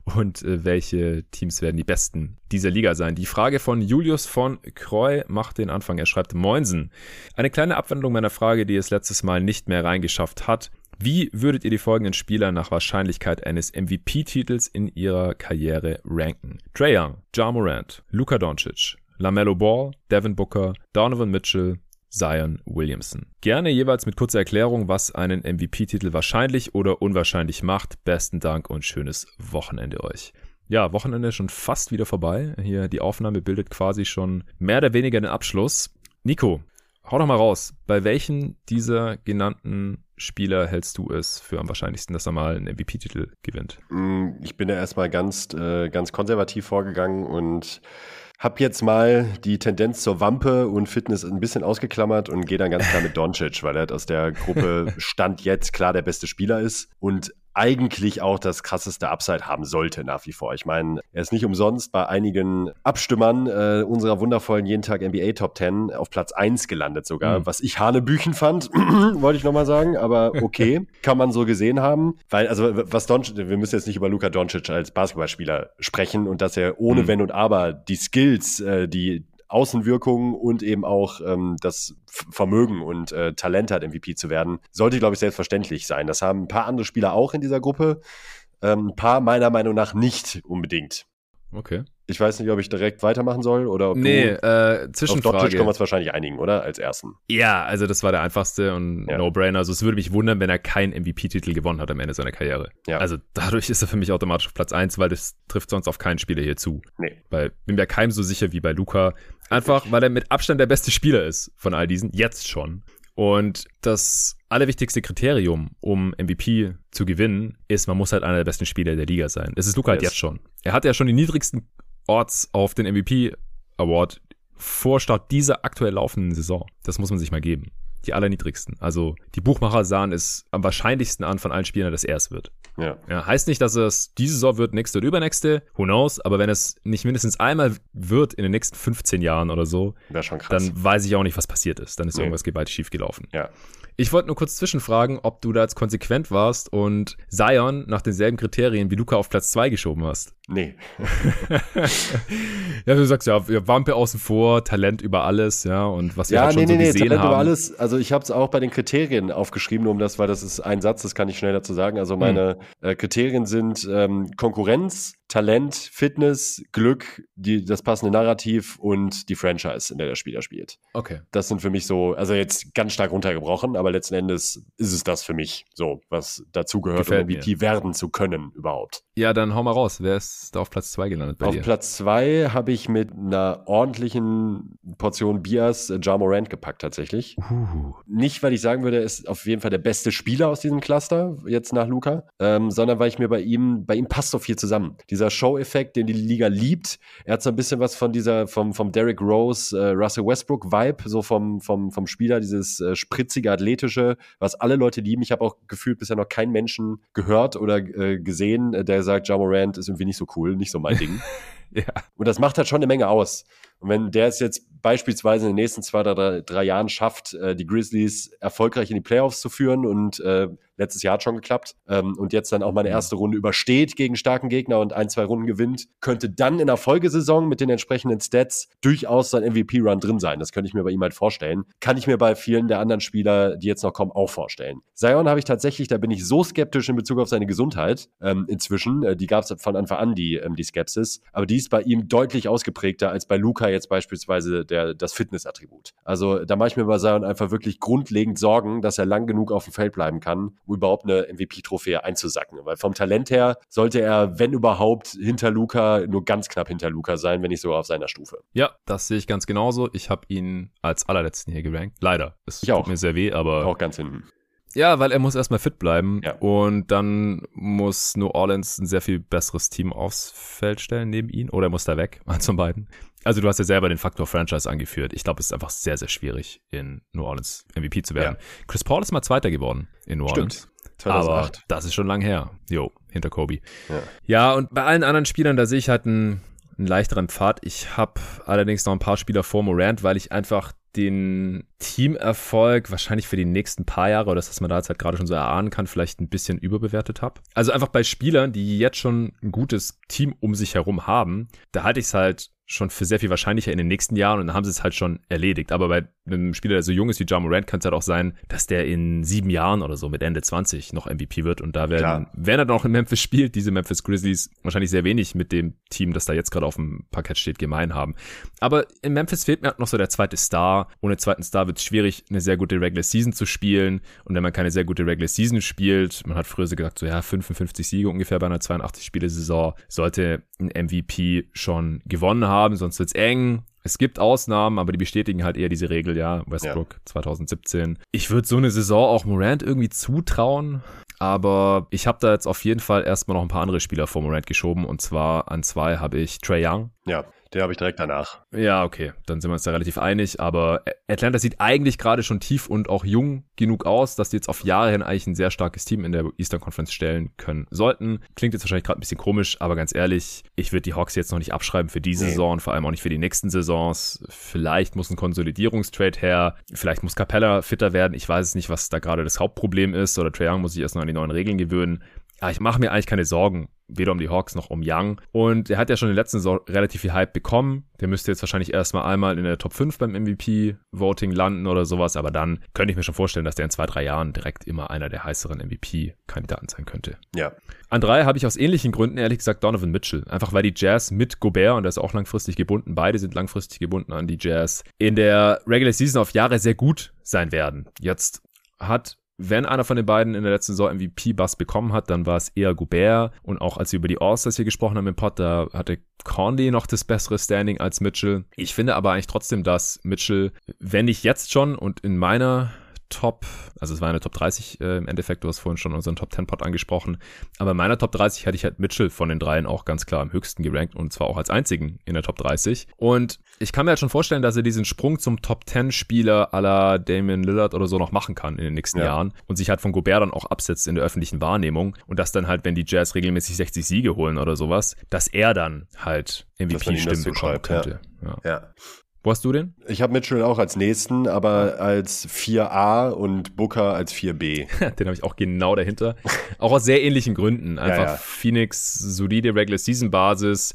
und äh, welche Teams werden die besten dieser Liga sein. Die Frage von Julius von Kreu macht den Anfang. Er schreibt Moinsen. Eine kleine Abwandlung meiner Frage, die es letztes Mal nicht mehr reingeschafft hat. Wie würdet ihr die folgenden Spieler nach Wahrscheinlichkeit eines MVP-Titels in ihrer Karriere ranken? Trae Young, Ja Morant, Luka Doncic, LaMelo Ball, Devin Booker, Donovan Mitchell, Zion Williamson. Gerne jeweils mit kurzer Erklärung, was einen MVP-Titel wahrscheinlich oder unwahrscheinlich macht. Besten Dank und schönes Wochenende euch. Ja, Wochenende schon fast wieder vorbei. Hier die Aufnahme bildet quasi schon mehr oder weniger den Abschluss. Nico, hau doch mal raus. Bei welchen dieser genannten Spieler hältst du es für am wahrscheinlichsten, dass er mal einen MVP-Titel gewinnt? Mm, Ich bin da erstmal ganz, äh, ganz konservativ vorgegangen und habe jetzt mal die Tendenz zur Wampe und Fitness ein bisschen ausgeklammert und gehe dann ganz klar mit Doncic, weil er halt aus der Gruppe *laughs* Stand jetzt klar der beste Spieler ist. Und eigentlich auch das krasseste Upside haben sollte nach wie vor. Ich meine, er ist nicht umsonst bei einigen Abstimmern äh, unserer wundervollen jeden Tag NBA Top 10 auf Platz 1 gelandet sogar, Mhm. was ich Hanebüchen fand, *clears throat* wollte ich nochmal sagen, aber okay, *laughs* kann man so gesehen haben, weil also was Doncic, wir müssen jetzt nicht über Luka Doncic als Basketballspieler sprechen und dass er ohne Mhm. Wenn und Aber die Skills, äh, die Außenwirkungen und eben auch ähm, das Vermögen und äh, Talent hat, MVP zu werden, sollte, glaube ich, selbstverständlich sein. Das haben ein paar andere Spieler auch in dieser Gruppe. Ähm, ein paar meiner Meinung nach nicht unbedingt. Okay. Ich weiß nicht, ob ich direkt weitermachen soll oder ob Nee, du äh, auf Doncic können wir Zwischenfrage. uns wahrscheinlich einigen, oder? Als ersten. Ja, also das war der einfachste und Ja. No-Brainer. Also es würde mich wundern, wenn er keinen MVP-Titel gewonnen hat am Ende seiner Karriere. Ja. Also dadurch ist er für mich automatisch auf Platz eins, weil das trifft sonst auf keinen Spieler hier zu. Nee. Weil bin mir keinem so sicher wie bei Luca. Einfach, weil er mit Abstand der beste Spieler ist von all diesen, jetzt schon. Und das allerwichtigste Kriterium, um MVP zu gewinnen, ist, man muss halt einer der besten Spieler der Liga sein. Das ist Luca halt Yes. jetzt schon. Er hat ja schon die niedrigsten Orts auf den MVP Award vor Start dieser aktuell laufenden Saison. Das muss man sich mal geben. Die allerniedrigsten. Also die Buchmacher sahen es am wahrscheinlichsten an von allen Spielern, dass er es wird. Ja. Ja, heißt nicht, dass es diese Saison wird, nächste oder übernächste, who knows, aber wenn es nicht mindestens einmal wird in den nächsten 15 Jahren oder so, dann weiß ich auch nicht, was passiert ist. Dann ist Nee. irgendwas gewaltig schief gelaufen. ja. Ich wollte nur kurz zwischenfragen, ob du da jetzt konsequent warst und Zion nach denselben Kriterien wie Luca auf Platz 2 geschoben hast. Nee. *laughs* ja, du sagst ja, Wampe außen vor, Talent über alles, ja, und was wir Ja, halt schon nee, so nee, nee, gesehen Talent haben. über alles. Also ich habe es auch bei den Kriterien aufgeschrieben, nur um das, weil das ist ein Satz, das kann ich schnell dazu sagen. Also meine äh, Kriterien sind ähm, Konkurrenz, Talent, Fitness, Glück, die, das passende Narrativ und die Franchise, in der der Spieler spielt. Okay. Das sind für mich so, also jetzt ganz stark runtergebrochen, aber letzten Endes ist es das für mich so, was dazugehört, um. MVP werden zu können überhaupt. Ja, dann hau mal raus. Wer ist da auf Platz 2 gelandet bei Auf dir? Platz zwei habe ich mit einer ordentlichen Portion Bias äh, Ja Morant gepackt tatsächlich. Uh, Nicht, weil ich sagen würde, er ist auf jeden Fall der beste Spieler aus diesem Cluster, jetzt nach Luca, ähm, sondern weil ich mir bei ihm, bei ihm passt so viel zusammen. Dieser Show-Effekt, den die Liga liebt. Er hat so ein bisschen was von dieser, vom, vom Derrick Rose, äh, Russell Westbrook-Vibe, so vom, vom, vom Spieler, dieses äh, spritzige, athletische, was alle Leute lieben. Ich habe auch gefühlt bisher noch keinen Menschen gehört oder äh, gesehen, äh, der sagt, Ja Morant ist irgendwie nicht so cool, nicht so mein *laughs* Ding. *laughs* ja. Und das macht halt schon eine Menge aus. Und wenn der es jetzt beispielsweise in den nächsten zwei oder drei, drei Jahren schafft, äh, die Grizzlies erfolgreich in die Playoffs zu führen und äh, letztes Jahr hat schon geklappt ähm, und jetzt dann auch mal eine erste Runde übersteht gegen starken Gegner und ein, zwei Runden gewinnt, könnte dann in der Folgesaison mit den entsprechenden Stats durchaus sein MVP-Run drin sein. Das könnte ich mir bei ihm halt vorstellen. Kann ich mir bei vielen der anderen Spieler, die jetzt noch kommen, auch vorstellen. Zion habe ich tatsächlich, da bin ich so skeptisch in Bezug auf seine Gesundheit ähm, inzwischen. Äh, die gab es von Anfang an, die, ähm, die Skepsis. Aber die ist bei ihm deutlich ausgeprägter als bei Luca jetzt beispielsweise der, das Fitnessattribut. Also da mache ich mir bei Zion einfach wirklich grundlegend Sorgen, dass er lang genug auf dem Feld bleiben kann, um überhaupt eine MVP-Trophäe einzusacken. Weil vom Talent her sollte er, wenn überhaupt, hinter Luca, nur ganz knapp hinter Luca sein, wenn nicht sogar auf seiner Stufe. Ja, das sehe ich ganz genauso. Ich habe ihn als allerletzten hier gerankt. Leider. Es ich tut auch. mir sehr weh, aber. Auch ganz hinten. Ja, weil er muss erstmal fit bleiben ja. und dann muss New Orleans ein sehr viel besseres Team aufs Feld stellen neben ihn oder er muss da weg, *laughs* eins von beiden. Also du hast ja selber den Faktor Franchise angeführt. Ich glaube, es ist einfach sehr, sehr schwierig, in New Orleans MVP zu werden. Ja. Chris Paul ist mal Zweiter geworden in New Orleans. Stimmt. 2008. Aber das ist schon lang her. Jo, hinter Kobe. Ja. ja, und bei allen anderen Spielern, da sehe ich halt einen, einen leichteren Pfad. Ich habe allerdings noch ein paar Spieler vor Morant, weil ich einfach den Teamerfolg wahrscheinlich für die nächsten paar Jahre oder das, was man da jetzt halt gerade schon so erahnen kann, vielleicht ein bisschen überbewertet habe. Also einfach bei Spielern, die jetzt schon ein gutes Team um sich herum haben, da halte ich es halt schon für sehr viel wahrscheinlicher in den nächsten Jahren und dann haben sie es halt schon erledigt. Aber bei einem Spieler, der so jung ist wie John Morant, kann es halt auch sein, dass der in sieben Jahren oder so mit Ende 20 noch MVP wird und da werden, wenn er dann auch in Memphis spielt, diese Memphis Grizzlies wahrscheinlich sehr wenig mit dem Team, das da jetzt gerade auf dem Parkett steht, gemein haben. Aber in Memphis fehlt mir halt noch so der zweite Star. Ohne zweiten Star wird es schwierig, eine sehr gute Regular Season zu spielen und wenn man keine sehr gute Regular Season spielt, man hat früher so gesagt, so ja, 55 Siege ungefähr bei einer 82 Spiele Saison, sollte ein MVP schon gewonnen haben haben, sonst wird's eng. Es gibt Ausnahmen, aber die bestätigen halt eher diese Regel, ja. Westbrook ja. 2017. Ich würde so eine Saison auch Morant irgendwie zutrauen, aber ich habe da jetzt auf jeden Fall erstmal noch ein paar andere Spieler vor Morant geschoben und zwar an zwei habe ich Trey Young. Ja. Der habe ich direkt danach. Ja, okay. Dann sind wir uns da relativ einig. Aber Atlanta sieht eigentlich gerade schon tief und auch jung genug aus, dass die jetzt auf Jahre hin eigentlich ein sehr starkes Team in der Eastern Conference stellen können sollten. Klingt jetzt wahrscheinlich gerade ein bisschen komisch, aber ganz ehrlich, ich würde die Hawks jetzt noch nicht abschreiben für diese nee. Saison und vor allem auch nicht für die nächsten Saisons. Vielleicht muss ein Konsolidierungstrade her. Vielleicht muss Capella fitter werden. Ich weiß nicht, was da gerade das Hauptproblem ist. Oder Trae Young muss sich erst noch an die neuen Regeln gewöhnen. Ja, ich mache mir eigentlich keine Sorgen weder um die Hawks noch um Young. Und er hat ja schon in der letzten Saison relativ viel Hype bekommen. Der müsste jetzt wahrscheinlich erstmal einmal in der Top 5 beim MVP-Voting landen oder sowas. Aber dann könnte ich mir schon vorstellen, dass der in zwei, drei Jahren direkt immer einer der heißeren MVP-Kandidaten sein könnte. Ja. An drei habe ich aus ähnlichen Gründen ehrlich gesagt Donovan Mitchell. Einfach weil die Jazz mit Gobert, und der ist auch langfristig gebunden, beide sind langfristig gebunden an die Jazz, in der Regular Season auf Jahre sehr gut sein werden. Jetzt hat wenn einer von den beiden in der letzten Saison MVP-Bass bekommen hat, dann war es eher Gobert. Und auch als wir über die All-Stars hier gesprochen haben im Pod, da hatte Conley noch das bessere Standing als Mitchell. Ich finde aber eigentlich trotzdem, dass Mitchell, wenn nicht jetzt schon und in meiner Top, also es war eine Top 30 äh, im Endeffekt, du hast vorhin schon unseren Top 10 Pod angesprochen, aber in meiner Top 30 hatte ich halt Mitchell von den dreien auch ganz klar am höchsten gerankt und zwar auch als einzigen in der Top 30 und ich kann mir halt schon vorstellen, dass er diesen Sprung zum Top 10 Spieler aller Damien Lillard oder so noch machen kann in den nächsten ja. Jahren und sich halt von Gobert dann auch absetzt in der öffentlichen Wahrnehmung und dass dann halt, wenn die Jazz regelmäßig 60 Siege holen oder sowas, dass er dann halt MVP-Stimmen bekommen könnte. ja. ja. Wo hast du den? Ich habe Mitchell auch als nächsten, aber als 4a und Booker als 4b. *laughs* den habe ich auch genau dahinter. auch aus sehr ähnlichen Gründen. Einfach ja, ja. Phoenix, solide Regular Season Basis.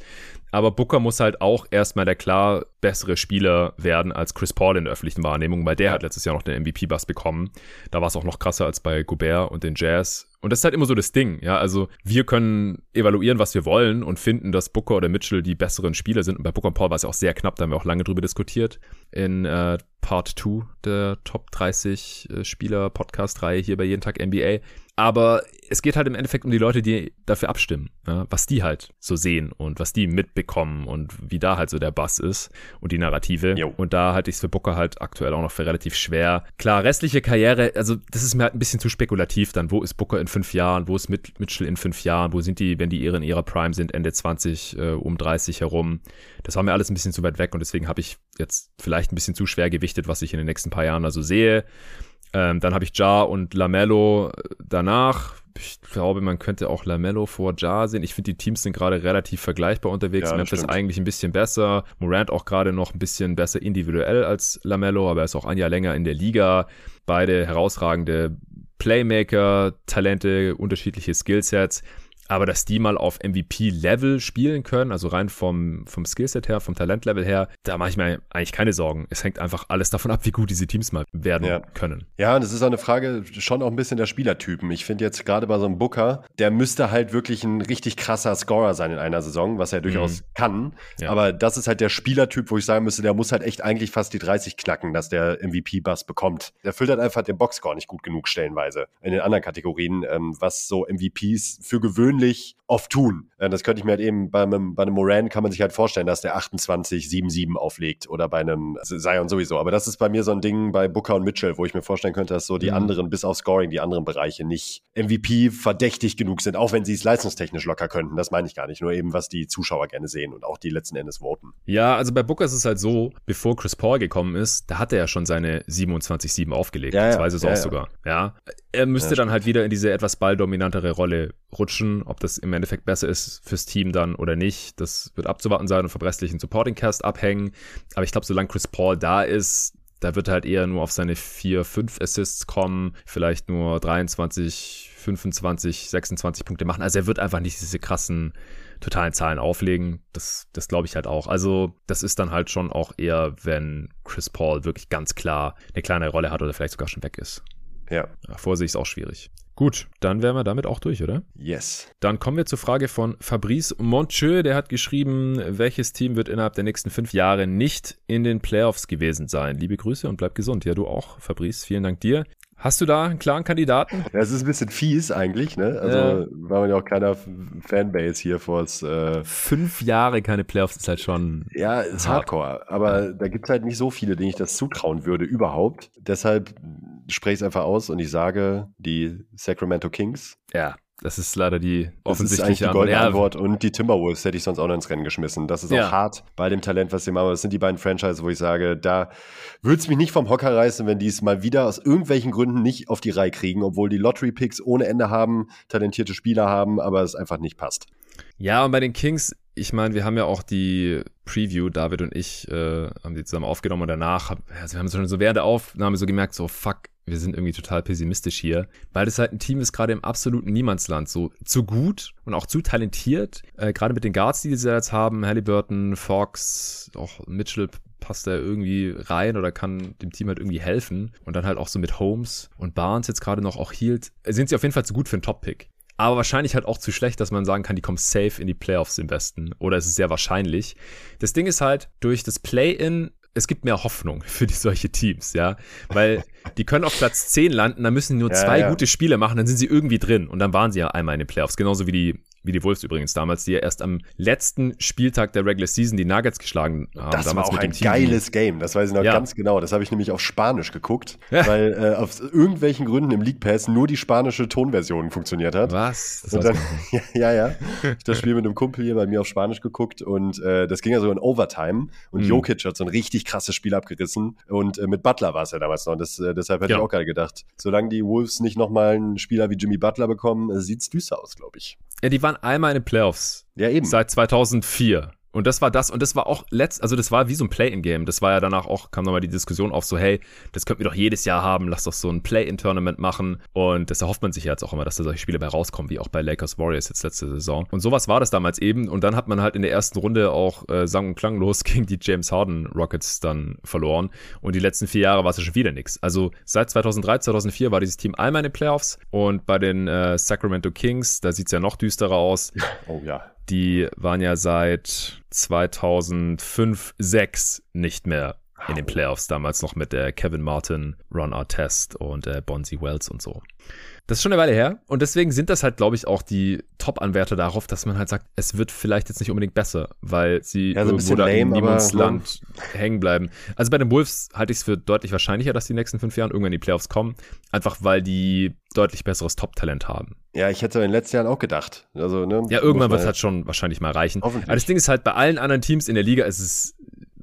Aber Booker muss halt auch erstmal der klar bessere Spieler werden als Chris Paul in der öffentlichen Wahrnehmung, weil der hat letztes Jahr noch den MVP-Bass bekommen. Da war es auch noch krasser als bei Gobert und den Jazz. Und das ist halt immer so das Ding, ja. Also wir können evaluieren, was wir wollen und finden, dass Booker oder Mitchell die besseren Spieler sind. Und bei Booker und Paul war es ja auch sehr knapp, da haben wir auch lange drüber diskutiert. In äh, Part 2 der Top 30 äh, Spieler Podcast-Reihe hier bei Jeden Tag NBA. Aber es geht halt im Endeffekt um die Leute, die dafür abstimmen, ja, was die halt so sehen und was die mitbekommen und wie da halt so der Bass ist und die Narrative. Jo. Und da halte ich es für Booker halt aktuell auch noch für relativ schwer. Klar, restliche Karriere, also das ist mir halt ein bisschen zu spekulativ dann. Wo ist Booker in fünf Jahren? Wo ist Mitchell in fünf Jahren? Wo sind die, wenn die in ihrer Prime sind, Ende 20, äh, um 30 herum? Das war mir alles ein bisschen zu weit weg und deswegen habe ich jetzt vielleicht ein bisschen zu schwer gewichtet, was ich in den nächsten paar Jahren also sehe. Ähm, dann habe ich Ja und Lamello äh, danach. Ich glaube, man könnte auch Lamello vor Ja sehen. Ich finde, die Teams sind gerade relativ vergleichbar unterwegs. Ja, Memphis eigentlich ein bisschen besser. Morant auch gerade noch ein bisschen besser individuell als Lamello, aber er ist auch ein Jahr länger in der Liga. Beide herausragende Playmaker, Talente, unterschiedliche Skillsets. Aber dass die mal auf MVP-Level spielen können, also rein vom, vom Skillset her, vom Talentlevel her, da mache ich mir eigentlich keine Sorgen. Es hängt einfach alles davon ab, wie gut diese Teams mal werden ja. können. Ja, und es ist auch eine Frage schon auch ein bisschen der Spielertypen. Ich finde jetzt gerade bei so einem Booker, der müsste halt wirklich ein richtig krasser Scorer sein in einer Saison, was er durchaus mhm. kann. Ja. Aber das ist halt der Spielertyp, wo ich sagen müsste, der muss halt echt eigentlich fast die 30 knacken, dass der MVP-Bass bekommt. Der füllt halt einfach den Boxscore nicht gut genug stellenweise in den anderen Kategorien, ähm, was so MVPs für gewöhnlich gewöhnlich oft tun. Äh, das könnte ich mir halt eben bei einem, bei einem Moran kann man sich halt vorstellen, dass der 28, 7, 7 auflegt oder bei einem Zion sowieso. Aber das ist bei mir so ein Ding bei Booker und Mitchell, wo ich mir vorstellen könnte, dass so die mhm. anderen, bis auf Scoring, die anderen Bereiche nicht MVP verdächtig genug sind, auch wenn sie es leistungstechnisch locker könnten. Das meine ich gar nicht. Nur eben, was die Zuschauer gerne sehen und auch die letzten Endes voten. Ja, also bei Booker ist es halt so, bevor Chris Paul gekommen ist, da hat er ja schon seine 27, 7 aufgelegt. Ja, ja, zwei Saisons ja, ja. sogar. Ja. Er müsste dann halt wieder in diese etwas balldominantere Rolle rutschen. Ob das im Endeffekt besser ist fürs Team dann oder nicht, das wird abzuwarten sein und vom restlichen Supporting Cast abhängen. Aber ich glaube, solange Chris Paul da ist, da wird halt eher nur auf seine 4, 5 Assists kommen, vielleicht nur 23, 25, 26 Punkte machen. Also er wird einfach nicht diese krassen totalen Zahlen auflegen. Das, das glaube ich halt auch. Also das ist dann halt schon auch eher, wenn Chris Paul wirklich ganz klar eine kleine Rolle hat oder vielleicht sogar schon weg ist. Ja. Vor sich ist auch schwierig. Gut, dann wären wir damit auch durch, oder? Yes. Dann kommen wir zur Frage von Fabrice Moncheux. Der hat geschrieben, welches Team wird innerhalb der nächsten fünf Jahre nicht in den Playoffs gewesen sein? Liebe Grüße und bleib gesund. Ja, du auch, Fabrice. Vielen Dank dir. Hast du da einen klaren Kandidaten? Das ist ein bisschen fies eigentlich, ne? Also ja. war man ja auch keiner Fanbase hier vor äh Fünf Jahre keine Playoffs ist halt schon. Ja, ist hart. Hardcore. Aber ja. da gibt es halt nicht so viele, denen ich das zutrauen würde, überhaupt. Deshalb spreche ich es einfach aus und ich sage die Sacramento Kings. Ja. Das ist leider die offensichtliche das ist die goldene Antwort. Und die Timberwolves hätte ich sonst auch noch ins Rennen geschmissen. Das ist ja. auch hart bei dem Talent, was sie machen. Das sind die beiden Franchises, wo ich sage, da würde es mich nicht vom Hocker reißen, wenn die es mal wieder aus irgendwelchen Gründen nicht auf die Reihe kriegen, obwohl die Lottery-Picks ohne Ende haben, talentierte Spieler haben, aber es einfach nicht passt. Ja, und bei den Kings, ich meine, wir haben ja auch die Preview, David und ich äh, haben die zusammen aufgenommen und danach, also wir haben schon so während der Aufnahme so gemerkt, so fuck, wir sind irgendwie total pessimistisch hier, weil das halt ein Team ist, gerade im absoluten Niemandsland, so zu gut und auch zu talentiert, äh, gerade mit den Guards, die sie jetzt haben, Halliburton, Fox, auch Mitchell passt da irgendwie rein oder kann dem Team halt irgendwie helfen und dann halt auch so mit Holmes und Barnes jetzt gerade noch auch hielt, sind sie auf jeden Fall zu gut für einen Top-Pick. Aber wahrscheinlich halt auch zu schlecht, dass man sagen kann, die kommen safe in die Playoffs im Westen. Oder es ist sehr wahrscheinlich. Das Ding ist halt, durch das Play-In es gibt mehr Hoffnung für die, solche Teams, ja. Weil die können auf Platz 10 landen, da müssen nur ja, zwei ja. gute Spiele machen, dann sind sie irgendwie drin. Und dann waren sie ja einmal in den Playoffs. Genauso wie die wie die Wolves übrigens damals, die ja erst am letzten Spieltag der Regular Season die Nuggets geschlagen haben. Das war auch ein geiles Game, das weiß ich noch ja. ganz genau. Das habe ich nämlich auf Spanisch geguckt, *laughs* ja. weil äh, aus irgendwelchen Gründen im League Pass nur die spanische Tonversion funktioniert hat. Was? Das dann, *laughs* ja, ja, ja. Ich das Spiel mit einem Kumpel hier bei mir auf Spanisch geguckt und äh, das ging ja so in Overtime und mhm. Jokic hat so ein richtig krasses Spiel abgerissen und äh, mit Butler war es ja damals noch. Und das, äh, deshalb hätte ich auch gerade gedacht, solange die Wolves nicht nochmal einen Spieler wie Jimmy Butler bekommen, äh, sieht es düster aus, glaube ich. Ja, die waren einmal in den Playoffs. Ja, eben. Seit 2004. Und das war das, und das war auch letzt, also das war wie so ein Play-in-Game. Das war ja danach auch, kam nochmal die Diskussion auf, so, hey, das könnten wir doch jedes Jahr haben, lass doch so ein Play-in-Tournament machen. Und das erhofft man sich jetzt auch immer, dass da solche Spiele bei rauskommen, wie auch bei Lakers Warriors jetzt letzte Saison. Und sowas war das damals eben. Und dann hat man halt in der ersten Runde auch äh, sang- und klanglos *laughs* gegen die James Harden Rockets dann verloren. Und die letzten vier Jahre war es ja schon wieder nichts. Also seit 2003, 2004 war dieses Team einmal in den Playoffs. Und bei den äh, Sacramento Kings, da sieht's ja noch düsterer aus. Oh ja die waren ja seit 2005, 6 nicht mehr in den Playoffs, damals noch mit der Kevin Martin, Ron Artest und äh, Bonzi Wells und so. Das ist schon eine Weile her und deswegen sind das halt, glaube ich, auch die Top-Anwärter darauf, dass man halt sagt, es wird vielleicht jetzt nicht unbedingt besser, weil sie Ja, so irgendwo da in lame, aber, niemands Land *laughs* hängen bleiben. Also bei den Wolves halte ich es für deutlich wahrscheinlicher, dass die nächsten fünf Jahren irgendwann in die Playoffs kommen, einfach weil die deutlich besseres Top-Talent haben. Ja, ich hätte in den letzten Jahren auch gedacht. Also, ne, Ja, irgendwann wird es halt schon wahrscheinlich mal reichen. Aber das Ding ist halt, bei allen anderen Teams in der Liga ist es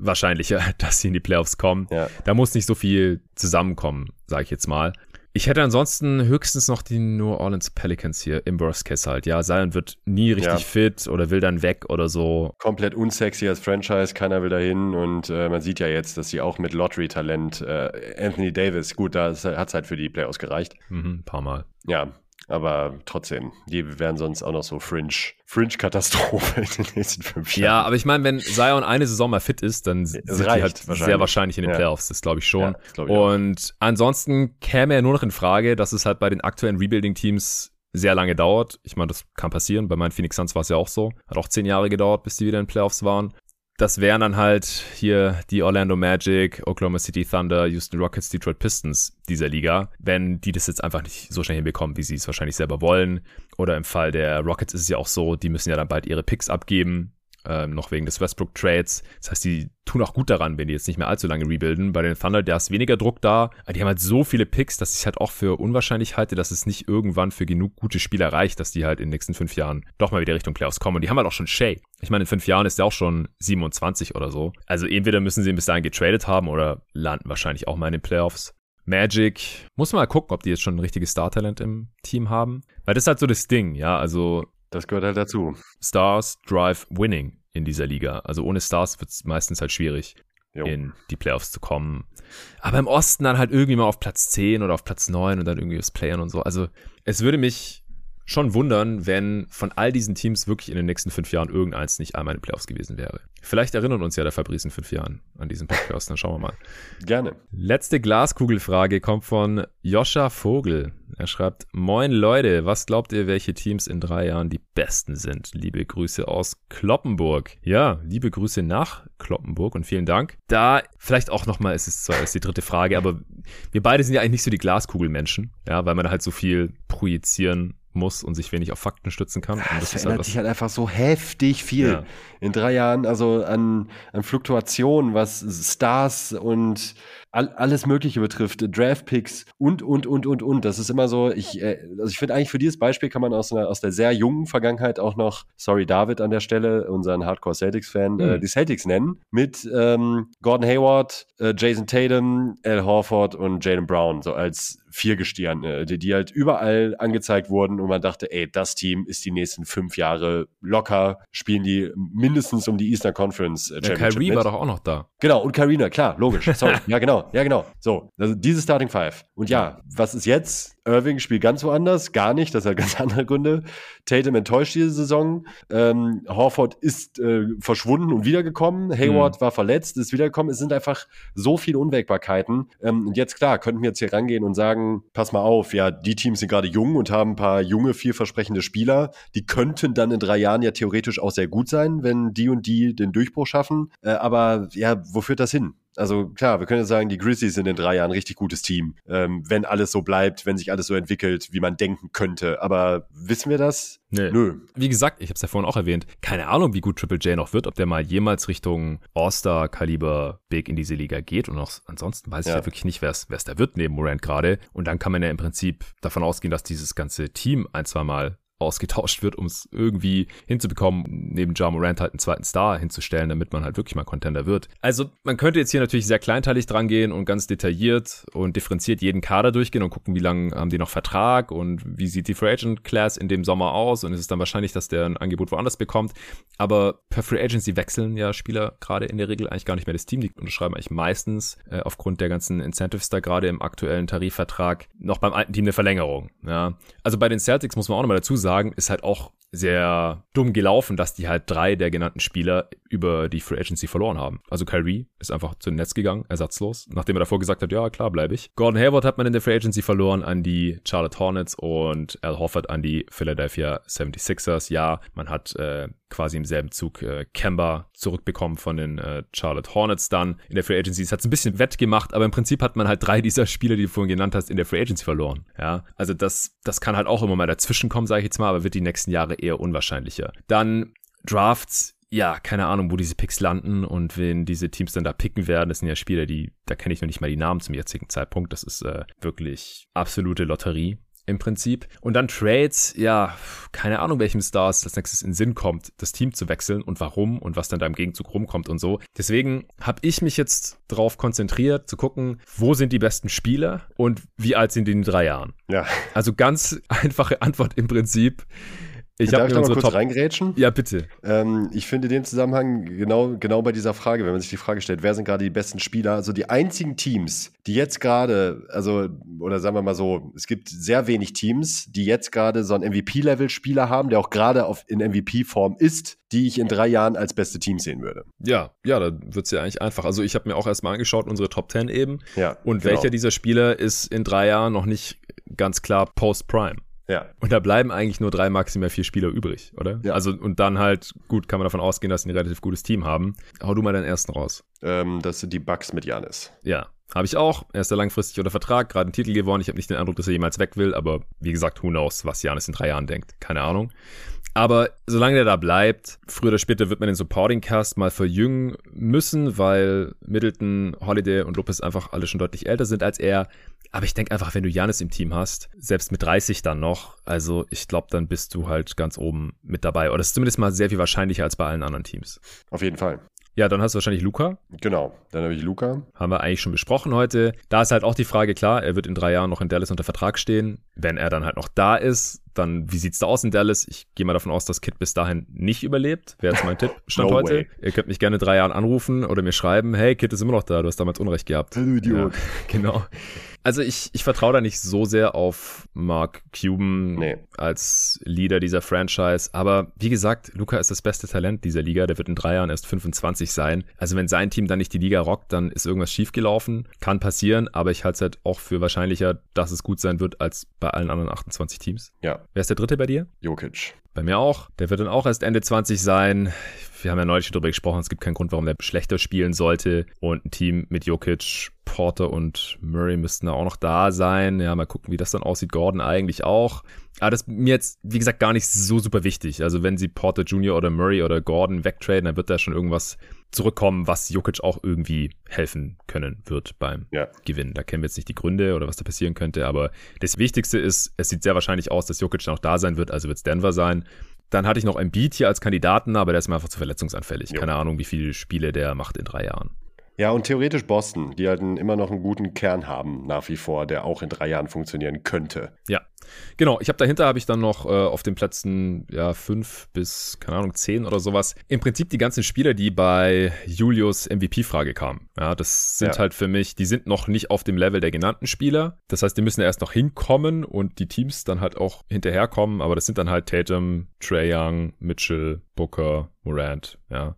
wahrscheinlicher, *laughs* dass sie in die Playoffs kommen. Ja. Da muss nicht so viel zusammenkommen, sage ich jetzt mal. Ich hätte ansonsten höchstens noch die New Orleans Pelicans hier im Worst Case halt. Ja, Zion wird nie richtig Ja. fit oder will dann weg oder so. komplett unsexy als Franchise, keiner will dahin und äh, man sieht ja jetzt, dass sie auch mit Lottery-Talent äh, Anthony Davis, gut, da hat es halt für die Playoffs gereicht. Mhm, ein paar Mal. Ja, aber trotzdem, die wären sonst auch noch so Fringe, Fringe-Katastrophe in den nächsten fünf Ja, Jahren. aber ich meine, wenn Zion eine Saison mal fit ist, dann sind die halt wahrscheinlich. sehr wahrscheinlich in den Ja. Playoffs. Das glaube ich schon. Ja, glaub ich auch. Und ansonsten käme ja nur noch in Frage, dass es halt bei den aktuellen Rebuilding-Teams sehr lange dauert. Ich meine, das kann passieren. Bei meinen Phoenix Suns war es ja auch so. Hat auch zehn Jahre gedauert, bis die wieder in den Playoffs waren. Das wären dann halt hier die Orlando Magic, Oklahoma City Thunder, Houston Rockets, Detroit Pistons dieser Liga, wenn die das jetzt einfach nicht so schnell hinbekommen, wie sie es wahrscheinlich selber wollen. Oder im Fall der Rockets ist es ja auch so, die müssen ja dann bald ihre Picks abgeben, ähm, noch wegen des Westbrook Trades. Das heißt, die tun auch gut daran, wenn die jetzt nicht mehr allzu lange rebuilden. Bei den Thunder, da ist weniger Druck da. Die haben halt so viele Picks, dass ich halt auch für unwahrscheinlich halte, dass es nicht irgendwann für genug gute Spieler reicht, dass die halt in den nächsten fünf Jahren doch mal wieder Richtung Playoffs kommen. Und die haben halt auch schon Shay. Ich meine, in fünf Jahren ist der auch schon 27 oder so. Also entweder müssen sie ihn bis dahin getradet haben oder landen wahrscheinlich auch mal in den Playoffs. Magic, muss man mal gucken, ob die jetzt schon ein richtiges Star-Talent im Team haben. Weil das ist halt so das Ding, ja. Also Das gehört halt dazu. Stars drive winning in dieser Liga. Also ohne Stars wird es meistens halt schwierig, Jo. in die Playoffs zu kommen. Aber im Osten dann halt irgendwie mal auf Platz 10 oder auf Platz 9 und dann irgendwie das Playern und so. Also es würde mich schon wundern, wenn von all diesen Teams wirklich in den nächsten fünf Jahren irgendeins nicht einmal in den Playoffs gewesen wäre. Vielleicht erinnert uns ja der Fabrice in fünf Jahren an diesen Podcast, dann schauen wir mal. Gerne. Letzte Glaskugelfrage kommt von Joscha Vogel. Er schreibt, Moin Leute, was glaubt ihr, welche Teams in drei Jahren die besten sind? Liebe Grüße aus Kloppenburg. Ja, liebe Grüße nach Kloppenburg und vielen Dank. Da vielleicht auch nochmal, es ist zwar erst die dritte Frage, aber wir beide sind ja eigentlich nicht so die Glaskugelmenschen, ja, weil man halt so viel projizieren muss und sich wenig auf Fakten stützen kann. Und Das ist verändert was- sich halt einfach so heftig viel Ja. in drei Jahren, also an, an Fluktuationen, was Stars und all, alles Mögliche betrifft, Draftpicks und, und, und, und, und. Das ist immer so, ich, äh, also ich finde eigentlich für dieses Beispiel kann man aus, einer, aus der sehr jungen Vergangenheit auch noch, sorry David an der Stelle, unseren Hardcore Celtics-Fan, äh, Mhm. die Celtics nennen, mit ähm, Gordon Hayward, äh, Jason Tatum, Al Horford und Jalen Brown, so als Viergestirn, äh, die, die halt überall angezeigt wurden und man dachte, ey, das Team ist die nächsten fünf Jahre locker, spielen die mindestens um die Eastern Conference äh, Championship Kyrie mit. war doch auch noch da. Genau, und Karina, klar, logisch. Sorry. *laughs* ja, genau, ja, genau. So, also diese Starting Five. Und ja, was ist jetzt? Irving spielt ganz woanders, gar nicht, das hat *laughs* ganz andere Gründe. Tatum enttäuscht diese Saison. Ähm, Horford ist äh, verschwunden und wiedergekommen. Hayward war verletzt, ist wiedergekommen. Es sind einfach so viele Unwägbarkeiten. Ähm, und jetzt, klar, könnten wir jetzt hier rangehen und sagen, pass mal auf, ja, die Teams sind gerade jung und haben ein paar junge, vielversprechende Spieler. Die könnten dann in drei Jahren ja theoretisch auch sehr gut sein, wenn die und die den Durchbruch schaffen. Äh, aber ja, wo führt das hin? Also klar, wir können jetzt sagen, die Grizzlies sind in drei Jahren ein richtig gutes Team, ähm, wenn alles so bleibt, wenn sich alles so entwickelt, wie man denken könnte. Aber wissen wir das? Nee. Nö. Wie gesagt, ich habe es ja vorhin auch erwähnt, keine Ahnung, wie gut Triple J noch wird, ob der mal jemals Richtung All-Star-Kaliber Big in diese Liga geht. Und auch ansonsten weiß ich Ja. ja wirklich nicht, wer es wer es da wird neben Morant gerade. Und dann kann man ja im Prinzip davon ausgehen, dass dieses ganze Team ein, zwei Mal ausgetauscht wird, um es irgendwie hinzubekommen, neben Ja Morant halt einen zweiten Star hinzustellen, damit man halt wirklich mal Contender wird. Also man könnte jetzt hier natürlich sehr kleinteilig dran gehen und ganz detailliert und differenziert jeden Kader durchgehen und gucken, wie lange haben die noch Vertrag und wie sieht die Free Agent Class in dem Sommer aus und ist es dann wahrscheinlich, dass der ein Angebot woanders bekommt. Aber per Free Agency wechseln ja Spieler gerade in der Regel eigentlich gar nicht mehr das Team, die unterschreiben eigentlich meistens äh, aufgrund der ganzen Incentives da gerade im aktuellen Tarifvertrag noch beim alten Team eine Verlängerung. Ja. Also bei den Celtics muss man auch nochmal dazu sagen, sagen, ist halt auch sehr dumm gelaufen, dass die halt drei der genannten Spieler über die Free Agency verloren haben. Also Kyrie ist einfach zu Netz gegangen, ersatzlos, nachdem er davor gesagt hat, ja, klar bleibe ich. Gordon Hayward hat man in der Free Agency verloren an die Charlotte Hornets und Al Hofford an die Philadelphia 76ers. Ja, man hat äh, quasi im selben Zug äh, Kemba zurückbekommen von den äh, Charlotte Hornets dann in der Free Agency. Es hat ein bisschen wettgemacht, aber im Prinzip hat man halt drei dieser Spieler, die du vorhin genannt hast, in der Free Agency verloren. Ja, also das, das kann halt auch immer mal dazwischen kommen, sage ich jetzt mal, aber wird die nächsten Jahre eher unwahrscheinlicher. Dann Drafts, ja, keine Ahnung, wo diese Picks landen und wen diese Teams dann da picken werden. Das sind ja Spieler, die, da kenne ich noch nicht mal die Namen zum jetzigen Zeitpunkt. Das ist äh, wirklich absolute Lotterie im Prinzip. Und dann Trades, ja, keine Ahnung, welchem Stars als nächstes in Sinn kommt, das Team zu wechseln und warum und was dann da im Gegenzug rumkommt und so. Deswegen habe ich mich jetzt darauf konzentriert, zu gucken, wo sind die besten Spieler und wie alt sind die in drei Jahren. Ja. Also ganz *laughs* einfache Antwort im Prinzip. Ich Darf ich da mal kurz Top reingrätschen? Ja, bitte. Ähm, ich finde in dem Zusammenhang genau, genau bei dieser Frage, wenn man sich die Frage stellt, wer sind gerade die besten Spieler? Also die einzigen Teams, die jetzt gerade, also, oder sagen wir mal so, es gibt sehr wenig Teams, die jetzt gerade so einen MVP-Level-Spieler haben, der auch gerade in MVP-Form ist, die ich in drei Jahren als beste Team sehen würde. Ja, ja, da wird's ja eigentlich einfach. Also ich habe mir auch erstmal angeschaut, unsere Top 10 eben. Ja. Und genau. welcher dieser Spieler ist in drei Jahren noch nicht ganz klar Post-Prime? Ja. Und da bleiben eigentlich nur drei, maximal vier Spieler übrig, oder? Ja. Also, und dann halt, gut, kann man davon ausgehen, dass sie ein relativ gutes Team haben. Hau du mal deinen ersten raus. Ähm, das sind die Bugs mit Janis. Ja. Habe ich auch. Er ist ja langfristig unter Vertrag, gerade einen Titel gewonnen. Ich habe nicht den Eindruck, dass er jemals weg will, aber wie gesagt, who knows, was Janis in drei Jahren denkt. Keine Ahnung. Aber solange der da bleibt, früher oder später wird man den Supporting Cast mal verjüngen müssen, weil Middleton, Holiday und Lopez einfach alle schon deutlich älter sind als er. Aber ich denke einfach, wenn du Janis im Team hast, selbst mit 30 dann noch, also ich glaube, dann bist du halt ganz oben mit dabei. Oder ist zumindest mal sehr viel wahrscheinlicher als bei allen anderen Teams. Auf jeden Fall. Ja, dann hast du wahrscheinlich Luca. Genau, dann habe ich Luca. Haben wir eigentlich schon besprochen heute. Da ist halt auch die Frage, klar, er wird in drei Jahren noch in Dallas unter Vertrag stehen. Wenn er dann halt noch da ist, dann wie sieht's da aus in Dallas? Ich gehe mal davon aus, dass Kit bis dahin nicht überlebt. Wäre jetzt mein Tipp. Stand *laughs* no heute. Way. Ihr könnt mich gerne in drei Jahren anrufen oder mir schreiben, hey, Kit ist immer noch da, du hast damals Unrecht gehabt. *laughs* Du Idiot. Ja, *laughs* genau. Also ich, ich vertraue da nicht so sehr auf Mark Cuban nee. als Leader dieser Franchise. Aber wie gesagt, Luca ist das beste Talent dieser Liga. Der wird in drei Jahren erst 25 sein. Also wenn sein Team dann nicht die Liga rockt, dann ist irgendwas schiefgelaufen. Kann passieren, aber ich halte es halt auch für wahrscheinlicher, dass es gut sein wird als bei allen anderen 28 Teams. Ja. Wer ist der dritte bei dir? Jokic. Bei mir auch. Der wird dann auch erst Ende 20 sein. Wir haben ja neulich darüber gesprochen, es gibt keinen Grund, warum der schlechter spielen sollte. Und ein Team mit Jokic, Porter und Murray müssten da auch noch da sein. Ja, mal gucken, wie das dann aussieht. Gordon eigentlich auch. Aber das ist mir jetzt, wie gesagt, gar nicht so super wichtig. Also wenn sie Porter Jr. oder Murray oder Gordon wegtraden, dann wird da schon irgendwas zurückkommen, was Jokic auch irgendwie helfen können wird beim ja. Gewinn. Da kennen wir jetzt nicht die Gründe oder was da passieren könnte, aber das Wichtigste ist, es sieht sehr wahrscheinlich aus, dass Jokic dann auch da sein wird, also wird es Denver sein. Dann hatte ich noch ein Beat hier als Kandidaten, aber der ist mir einfach zu verletzungsanfällig. Jo. Keine Ahnung, wie viele Spiele der macht in drei Jahren. Ja, und theoretisch Boston, die halt immer noch einen guten Kern haben nach wie vor, der auch in drei Jahren funktionieren könnte. Ja, genau. Ich habe dahinter habe ich dann noch äh, auf den Plätzen ja fünf bis keine Ahnung zehn oder sowas. Im Prinzip die ganzen Spieler, die bei Julius MVP-Frage kamen. Ja, das sind ja. halt für mich, die sind noch nicht auf dem Level der genannten Spieler. Das heißt, die müssen erst noch hinkommen und die Teams dann halt auch hinterherkommen. Aber das sind dann halt Tatum, Trey Young, Mitchell, Booker, Morant. Ja.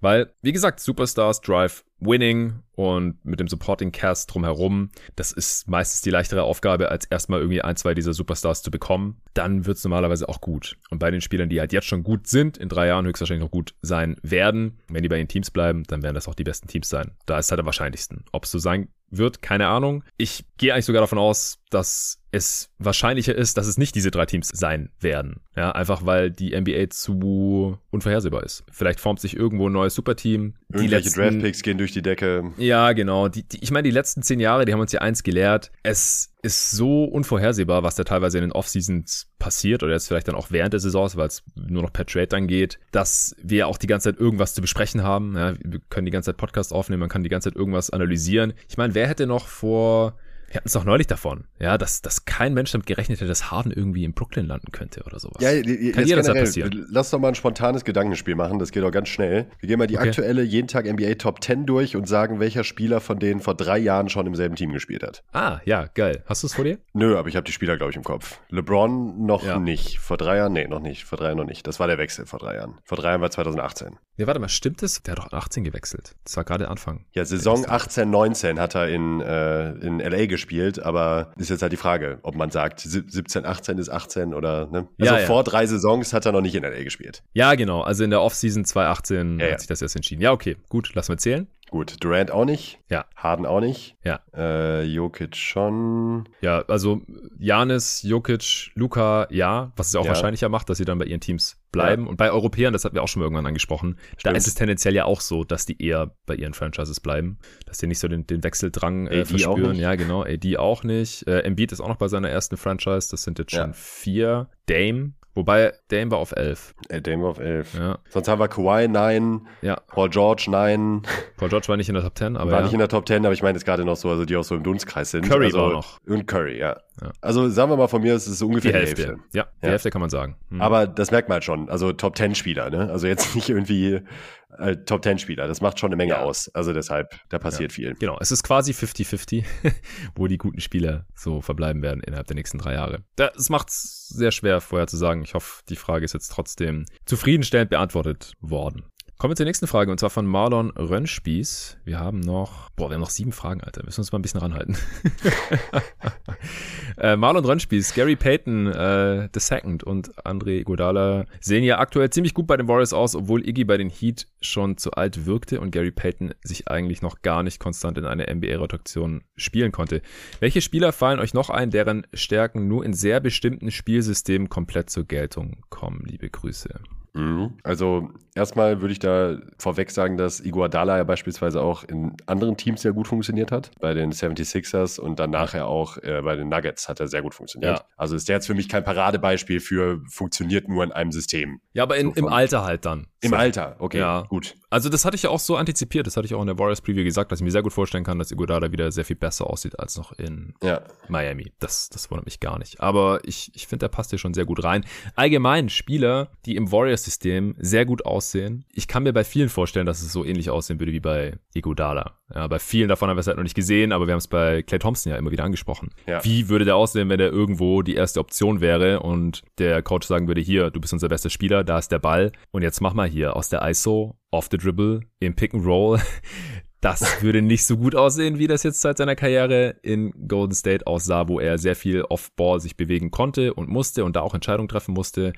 Weil, wie gesagt, Superstars Drive Winning und mit dem Supporting Cast drumherum, das ist meistens die leichtere Aufgabe, als erstmal irgendwie ein, zwei dieser Superstars zu bekommen. Dann wird's normalerweise auch gut. Und bei den Spielern, die halt jetzt schon gut sind, in drei Jahren höchstwahrscheinlich noch gut sein werden, wenn die bei den Teams bleiben, dann werden das auch die besten Teams sein. Da ist halt am wahrscheinlichsten. Ob es so sein wird, keine Ahnung. Ich gehe eigentlich sogar davon aus, dass es wahrscheinlicher ist, dass es nicht diese drei Teams sein werden. Ja, einfach weil die NBA zu unvorhersehbar ist. Vielleicht formt sich irgendwo ein neues Superteam. Irgendwelche Draftpicks gehen durch die Decke. Ja, genau. Die, die, ich meine, die letzten zehn Jahre, die haben uns ja eins gelehrt. Es ist so unvorhersehbar, was da teilweise in den Offseasons passiert oder jetzt vielleicht dann auch während der Saison, weil es nur noch per Trade dann geht, dass wir auch die ganze Zeit irgendwas zu besprechen haben. Ja, wir können die ganze Zeit Podcast aufnehmen, man kann die ganze Zeit irgendwas analysieren. Ich meine, wer hätte noch vor Wir hatten es doch neulich davon, ja, dass, dass kein Mensch damit gerechnet hätte, dass Harden irgendwie in Brooklyn landen könnte oder sowas. Ja, Kann jederzeit passieren. Lass doch mal ein spontanes Gedankenspiel machen, das geht doch ganz schnell. Wir gehen mal die okay. aktuelle jeden Tag NBA Top 10 durch und sagen, welcher Spieler von denen vor drei Jahren schon im selben Team gespielt hat. Ah, ja, geil. Hast du es vor dir? Nö, aber ich habe die Spieler, glaube ich, im Kopf. LeBron noch ja. nicht. Vor drei Jahren? Nee, noch nicht. Vor drei Jahren noch nicht. Das war der Wechsel vor drei Jahren. Vor drei Jahren war 2018. Ja, warte mal, stimmt es? Der hat doch 18 gewechselt. Das war gerade Anfang. Ja, Saison 18, 19 hat er in, äh, in LA gespielt, aber ist jetzt halt die Frage, ob man sagt, 17, 18 ist 18 oder, ne? Also ja, ja. vor drei Saisons hat er noch nicht in LA gespielt. Ja, genau. Also in der Offseason 2018 ja, hat sich das erst entschieden. Ja, okay, gut, lass mal zählen. Gut, Durant auch nicht. Ja. Harden auch nicht. Ja. Äh, Jokic schon. Ja, also Janis, Jokic, Luca, ja, was es auch ja. wahrscheinlicher macht, dass sie dann bei ihren Teams bleiben. Ja. Und bei Europäern, das hatten wir auch schon mal irgendwann angesprochen, Stimmt. da ist es tendenziell ja auch so, dass die eher bei ihren Franchises bleiben, dass die nicht so den, den Wechseldrang äh, verspüren. Ja, genau. AD auch nicht. Äh, Embiid ist auch noch bei seiner ersten Franchise. Das sind jetzt schon ja. vier. Dame Wobei, Dame war auf 11. Äh, Dame war auf 11. Ja. Sonst haben wir Kawhi 9, ja. Paul George 9. Paul George war nicht in der Top 10, aber War ja. nicht in der Top 10, aber ich meine jetzt gerade noch so, also die auch so im Dunstkreis sind. Curry also, war noch. Und Curry, ja. ja. Also sagen wir mal von mir, es ist ungefähr die Hälfte. Die Hälfte. Ja, die Hälfte kann man sagen. Mhm. Aber das merkt man halt schon. Also Top 10 Spieler, ne? Also jetzt *laughs* nicht irgendwie äh, Top 10 Spieler. Das macht schon eine Menge ja. aus. Also deshalb, da passiert viel. Genau, es ist quasi 50-50, *laughs* wo die guten Spieler so verbleiben werden innerhalb der nächsten drei Jahre. Das macht es sehr schwer vorher zu sagen. Ich hoffe, die Frage ist jetzt trotzdem zufriedenstellend beantwortet worden. Kommen wir zur nächsten Frage und zwar von Marlon Rönnspieß. Wir haben noch, boah, wir haben noch sieben Fragen, Alter. Wir müssen uns mal ein bisschen ranhalten. *laughs* äh, Marlon Rönnspieß, Gary Payton äh, II und André Godala sehen ja aktuell ziemlich gut bei den Warriors aus, obwohl Iggy bei den Heat schon zu alt wirkte und Gary Payton sich eigentlich noch gar nicht konstant in einer NBA-Rotation spielen konnte. Welche Spieler fallen euch noch ein, deren Stärken nur in sehr bestimmten Spielsystemen komplett zur Geltung kommen? Liebe Grüße. Mhm. Also erstmal würde ich da vorweg sagen, dass Iguadala ja beispielsweise auch in anderen Teams sehr gut funktioniert hat. Bei den 76ers und dann nachher auch äh, bei den Nuggets hat er sehr gut funktioniert. Ja. Also ist der jetzt für mich kein Paradebeispiel für funktioniert nur in einem System. Ja, aber in, so im Alter halt dann. Im so. Alter, okay, ja. gut. Also das hatte ich ja auch so antizipiert, das hatte ich auch in der Warriors Preview gesagt, dass ich mir sehr gut vorstellen kann, dass Iguodala wieder sehr viel besser aussieht als noch in ja. Miami. Das, das wundert mich gar nicht. Aber ich, ich finde, der passt hier schon sehr gut rein. Allgemein Spieler, die im Warriors-System sehr gut aussehen. Ich kann mir bei vielen vorstellen, dass es so ähnlich aussehen würde wie bei Iguodala. Ja, bei vielen davon haben wir es halt noch nicht gesehen, aber wir haben es bei Clay Thompson ja immer wieder angesprochen. Ja. Wie würde der aussehen, wenn der irgendwo die erste Option wäre und der Coach sagen würde, hier, du bist unser bester Spieler, da ist der Ball und jetzt mach mal hier aus der ISO, off the dribble, im Pick and Roll. *laughs* Das würde nicht so gut aussehen, wie das jetzt seit seiner Karriere in Golden State aussah, wo er sehr viel off-ball sich bewegen konnte und musste und da auch Entscheidungen treffen musste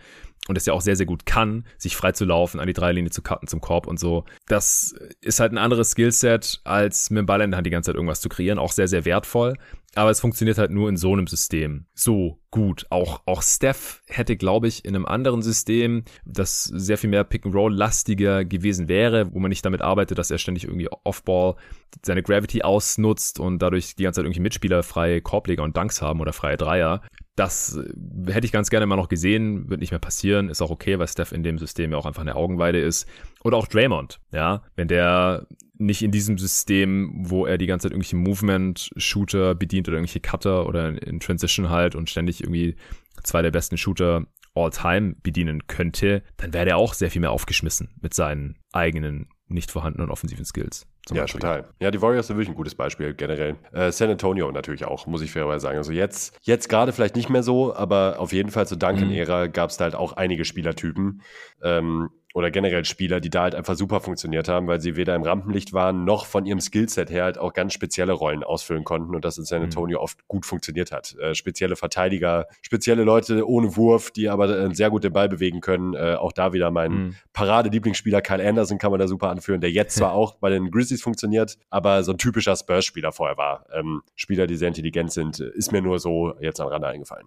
und es ja auch sehr, sehr gut kann, sich frei zu laufen, an die Dreilinie zu cutten zum Korb und so. Das ist halt ein anderes Skillset, als mit dem Ball in der Hand die ganze Zeit irgendwas zu kreieren. Auch sehr, sehr wertvoll. Aber es funktioniert halt nur in so einem System so gut. Auch, auch Steph hätte, glaube ich, in einem anderen System, das sehr viel mehr Pick-and-Roll-lastiger gewesen wäre, wo man nicht damit arbeitet, dass er ständig irgendwie Off-Ball seine Gravity ausnutzt und dadurch die ganze Zeit irgendwie Mitspieler freie Korbleger und Dunks haben oder freie Dreier. Das äh, hätte ich ganz gerne mal noch gesehen, wird nicht mehr passieren, ist auch okay, weil Steph in dem System ja auch einfach eine Augenweide ist. Oder auch Draymond, ja, wenn der nicht in diesem System, wo er die ganze Zeit irgendwelche Movement-Shooter bedient oder irgendwelche Cutter oder in Transition halt und ständig irgendwie zwei der besten Shooter all time bedienen könnte, dann wäre er auch sehr viel mehr aufgeschmissen mit seinen eigenen nicht vorhandenen offensiven Skills ja, Beispiel. total. Ja, die Warriors sind wirklich ein gutes Beispiel generell. Äh, San Antonio natürlich auch, muss ich fairerweise sagen. Also jetzt, jetzt gerade vielleicht nicht mehr so, aber auf jeden Fall zur Duncan-Ära mhm. gab es da halt auch einige Spielertypen. Ähm, oder generell Spieler, die da halt einfach super funktioniert haben, weil sie weder im Rampenlicht waren, noch von ihrem Skillset her halt auch ganz spezielle Rollen ausfüllen konnten und das in San mhm. Antonio oft gut funktioniert hat. Äh, spezielle Verteidiger, spezielle Leute ohne Wurf, die aber äh, sehr gut den Ball bewegen können. Äh, auch da wieder mein mhm. Parade-Lieblingsspieler Kyle Anderson kann man da super anführen, der jetzt zwar *laughs* auch bei den Grizzlies funktioniert, aber so ein typischer Spurs-Spieler vorher war. Ähm, Spieler, die sehr intelligent sind, ist mir nur so jetzt am Rande eingefallen.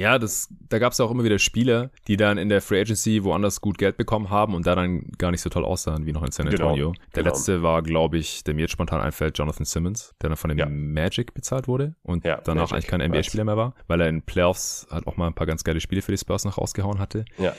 Ja, das, da gab es auch immer wieder Spieler, die dann in der Free Agency woanders gut Geld bekommen haben und da dann gar nicht so toll aussahen wie noch in San genau, Antonio. Genau, der genau. letzte war, glaube ich, der mir jetzt spontan einfällt, Jonathan Simmons, der dann von dem ja. Magic bezahlt wurde und ja, danach Magic, eigentlich kein NBA-Spieler mehr war, weil er in Playoffs halt auch mal ein paar ganz geile Spiele für die Spurs noch rausgehauen hatte. Ja.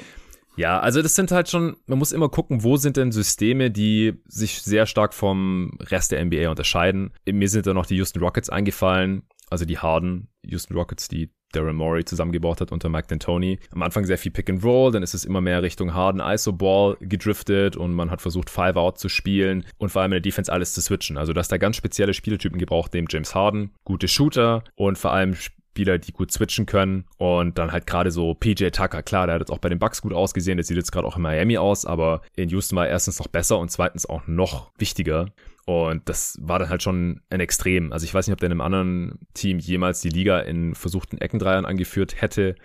Ja, also das sind halt schon, man muss immer gucken, wo sind denn Systeme, die sich sehr stark vom Rest der NBA unterscheiden. Mir sind da noch die Houston Rockets eingefallen, also die Harden Houston Rockets, die Daryl Morey zusammengebaut hat unter Mike D'Antoni. Am Anfang sehr viel Pick and Roll, dann ist es immer mehr Richtung Harden ISO Ball gedriftet und man hat versucht Five Out zu spielen und vor allem in der Defense alles zu switchen. Also dass da ganz spezielle Spieltypen gebraucht, neben James Harden, gute Shooter und vor allem Spieler, die gut switchen können und dann halt gerade so PJ Tucker, klar, der hat jetzt auch bei den Bucks gut ausgesehen, der sieht jetzt gerade auch in Miami aus, aber in Houston war er erstens noch besser und zweitens auch noch wichtiger. Und das war dann halt schon ein Extrem. Also ich weiß nicht, ob der in einem anderen Team jemals die Liga in versuchten Eckendreiern angeführt hätte.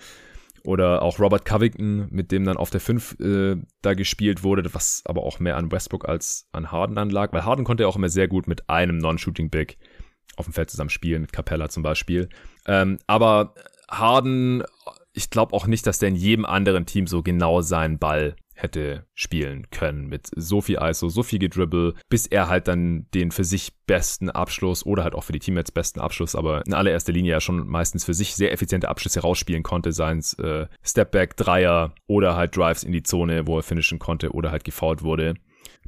Oder auch Robert Covington, mit dem dann auf der 5 äh, da gespielt wurde, was aber auch mehr an Westbrook als an Harden dann lag. Weil Harden konnte ja auch immer sehr gut mit einem Non-Shooting-Big auf dem Feld zusammen spielen, mit Capella zum Beispiel. Ähm, aber Harden, ich glaube auch nicht, dass der in jedem anderen Team so genau seinen Ball hätte spielen können mit so viel ISO, so viel Gedribble, bis er halt dann den für sich besten Abschluss oder halt auch für die Teammates besten Abschluss, aber in allererster Linie ja schon meistens für sich sehr effiziente Abschlüsse rausspielen konnte, seien es äh, Stepback, Dreier oder halt Drives in die Zone, wo er finishen konnte oder halt gefault wurde.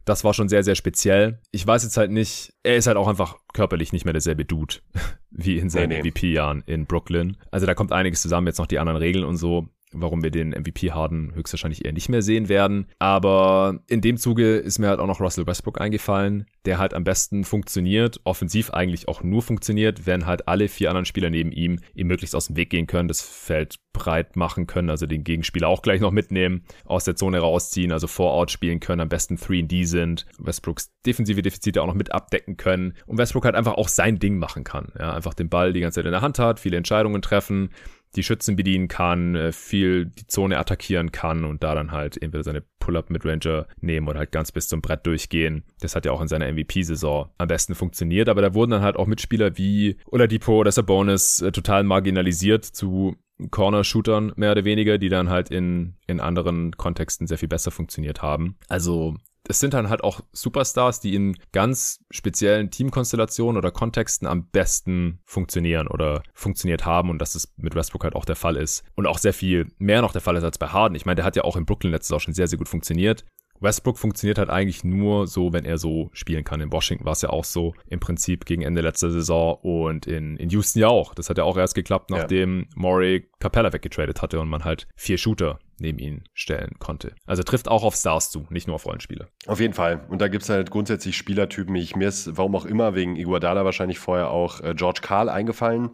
Das war schon sehr, sehr speziell. Ich weiß jetzt halt nicht, er ist halt auch einfach körperlich nicht mehr derselbe Dude *laughs* wie in seinen nee, nee. MVP-Jahren in Brooklyn. Also da kommt einiges zusammen, jetzt noch die anderen Regeln und so warum wir den MVP Harden höchstwahrscheinlich eher nicht mehr sehen werden. Aber in dem Zuge ist mir halt auch noch Russell Westbrook eingefallen, der halt am besten funktioniert, offensiv eigentlich auch nur funktioniert, wenn halt alle vier anderen Spieler neben ihm ihm möglichst aus dem Weg gehen können, das Feld breit machen können, also den Gegenspieler auch gleich noch mitnehmen, aus der Zone rausziehen, also Vor-Out spielen können, am besten 3D sind, Westbrooks defensive Defizite auch noch mit abdecken können und Westbrook halt einfach auch sein Ding machen kann, ja, einfach den Ball die ganze Zeit in der Hand hat, viele Entscheidungen treffen, die Schützen bedienen kann, äh, viel die Zone attackieren kann und da dann halt entweder seine Pull-Up-Midranger nehmen oder halt ganz bis zum Brett durchgehen. Das hat ja auch in seiner MVP-Saison am besten funktioniert, aber da wurden dann halt auch Mitspieler wie Oladipo oder Sabonis äh, total marginalisiert zu Corner-Shootern mehr oder weniger, die dann halt in, in anderen Kontexten sehr viel besser funktioniert haben. Also es sind dann halt auch Superstars, die in ganz speziellen Teamkonstellationen oder Kontexten am besten funktionieren oder funktioniert haben und dass es mit Westbrook halt auch der Fall ist. Und auch sehr viel mehr noch der Fall ist als bei Harden. Ich meine, der hat ja auch in Brooklyn letztes Jahr schon sehr, sehr gut funktioniert. Westbrook funktioniert halt eigentlich nur so, wenn er so spielen kann. In Washington war es ja auch so im Prinzip gegen Ende letzter Saison und in, in Houston ja auch. Das hat ja auch erst geklappt, nachdem ja. Murray Capella weggetradet hatte und man halt vier Shooter neben ihn stellen konnte. Also trifft auch auf Stars zu, nicht nur auf Rollenspiele. Auf jeden Fall. Und da gibt es halt grundsätzlich Spielertypen, ich mir ist, warum auch immer, wegen Iguodala wahrscheinlich vorher auch äh, George Karl eingefallen,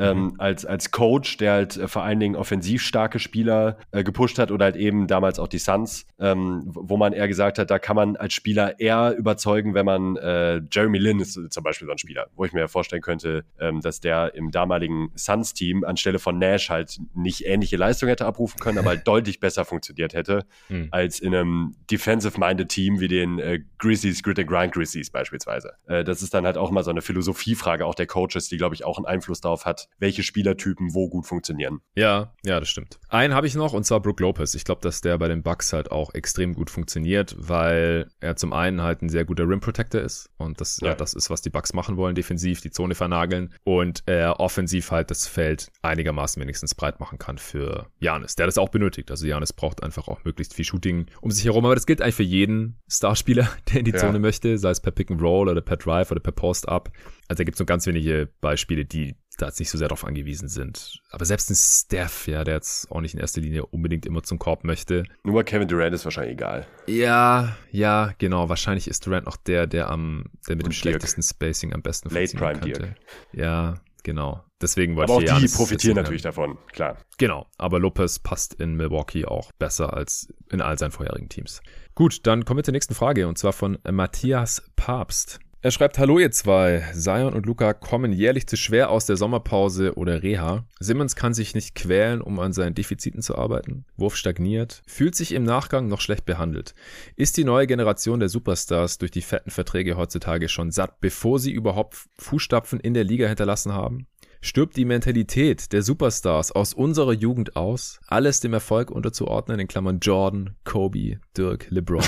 ähm, mhm. als, als Coach, der halt äh, vor allen Dingen offensiv starke Spieler äh, gepusht hat oder halt eben damals auch die Suns, ähm, wo man eher gesagt hat, da kann man als Spieler eher überzeugen, wenn man äh, Jeremy Lin ist zum Beispiel so ein Spieler, wo ich mir vorstellen könnte, ähm, dass der im damaligen Suns-Team anstelle von Nash halt nicht ähnliche Leistung hätte abrufen können, aber halt *laughs* deutlich besser funktioniert hätte mhm. als in einem defensive-minded Team wie den äh, Grizzlies, Grit and Grind Grizzlies beispielsweise. Äh, das ist dann halt auch mal so eine Philosophiefrage auch der Coaches, die glaube ich auch einen Einfluss darauf hat, welche Spielertypen wo gut funktionieren. Ja, ja, das stimmt. Einen habe ich noch und zwar Brook Lopez. Ich glaube, dass der bei den Bucks halt auch extrem gut funktioniert, weil er zum einen halt ein sehr guter Rim Protector ist und das, ja. ja das ist, was die Bucks machen wollen, defensiv die Zone vernageln und er offensiv halt das Feld einigermaßen wenigstens breit machen kann für Janis, der das auch benötigt. Also Janis braucht einfach auch möglichst viel Shooting um sich herum, aber das gilt eigentlich für jeden Starspieler, *laughs* der in die ja. Zone möchte, sei es per Pick and Roll oder per Drive oder per Post Up. Also da gibt es so ganz wenige Beispiele, die da jetzt nicht so sehr darauf angewiesen sind. Aber selbst ein Steph, ja, der jetzt auch nicht in erster Linie unbedingt immer zum Korb möchte. Nur Kevin Durant ist wahrscheinlich egal. Ja, ja, genau. Wahrscheinlich ist Durant noch der, der am, der mit Und dem Dirk. schlechtesten Spacing am besten Late Prime könnte. Dirk. Ja, genau. Deswegen wollte aber ich auch die profitieren natürlich davon, klar. Genau, aber Lopez passt in Milwaukee auch besser als in all seinen vorherigen Teams. Gut, dann kommen wir zur nächsten Frage und zwar von Matthias Papst. Er schreibt, hallo ihr zwei. Zion und Luca kommen jährlich zu schwer aus der Sommerpause oder Reha. Simmons kann sich nicht quälen, um an seinen Defiziten zu arbeiten. Wurf stagniert. Fühlt sich im Nachgang noch schlecht behandelt. Ist die neue Generation der Superstars durch die fetten Verträge heutzutage schon satt, bevor sie überhaupt Fußstapfen in der Liga hinterlassen haben? Stirbt die Mentalität der Superstars aus unserer Jugend aus, alles dem Erfolg unterzuordnen, in Klammern Jordan, Kobe, Dirk, LeBron.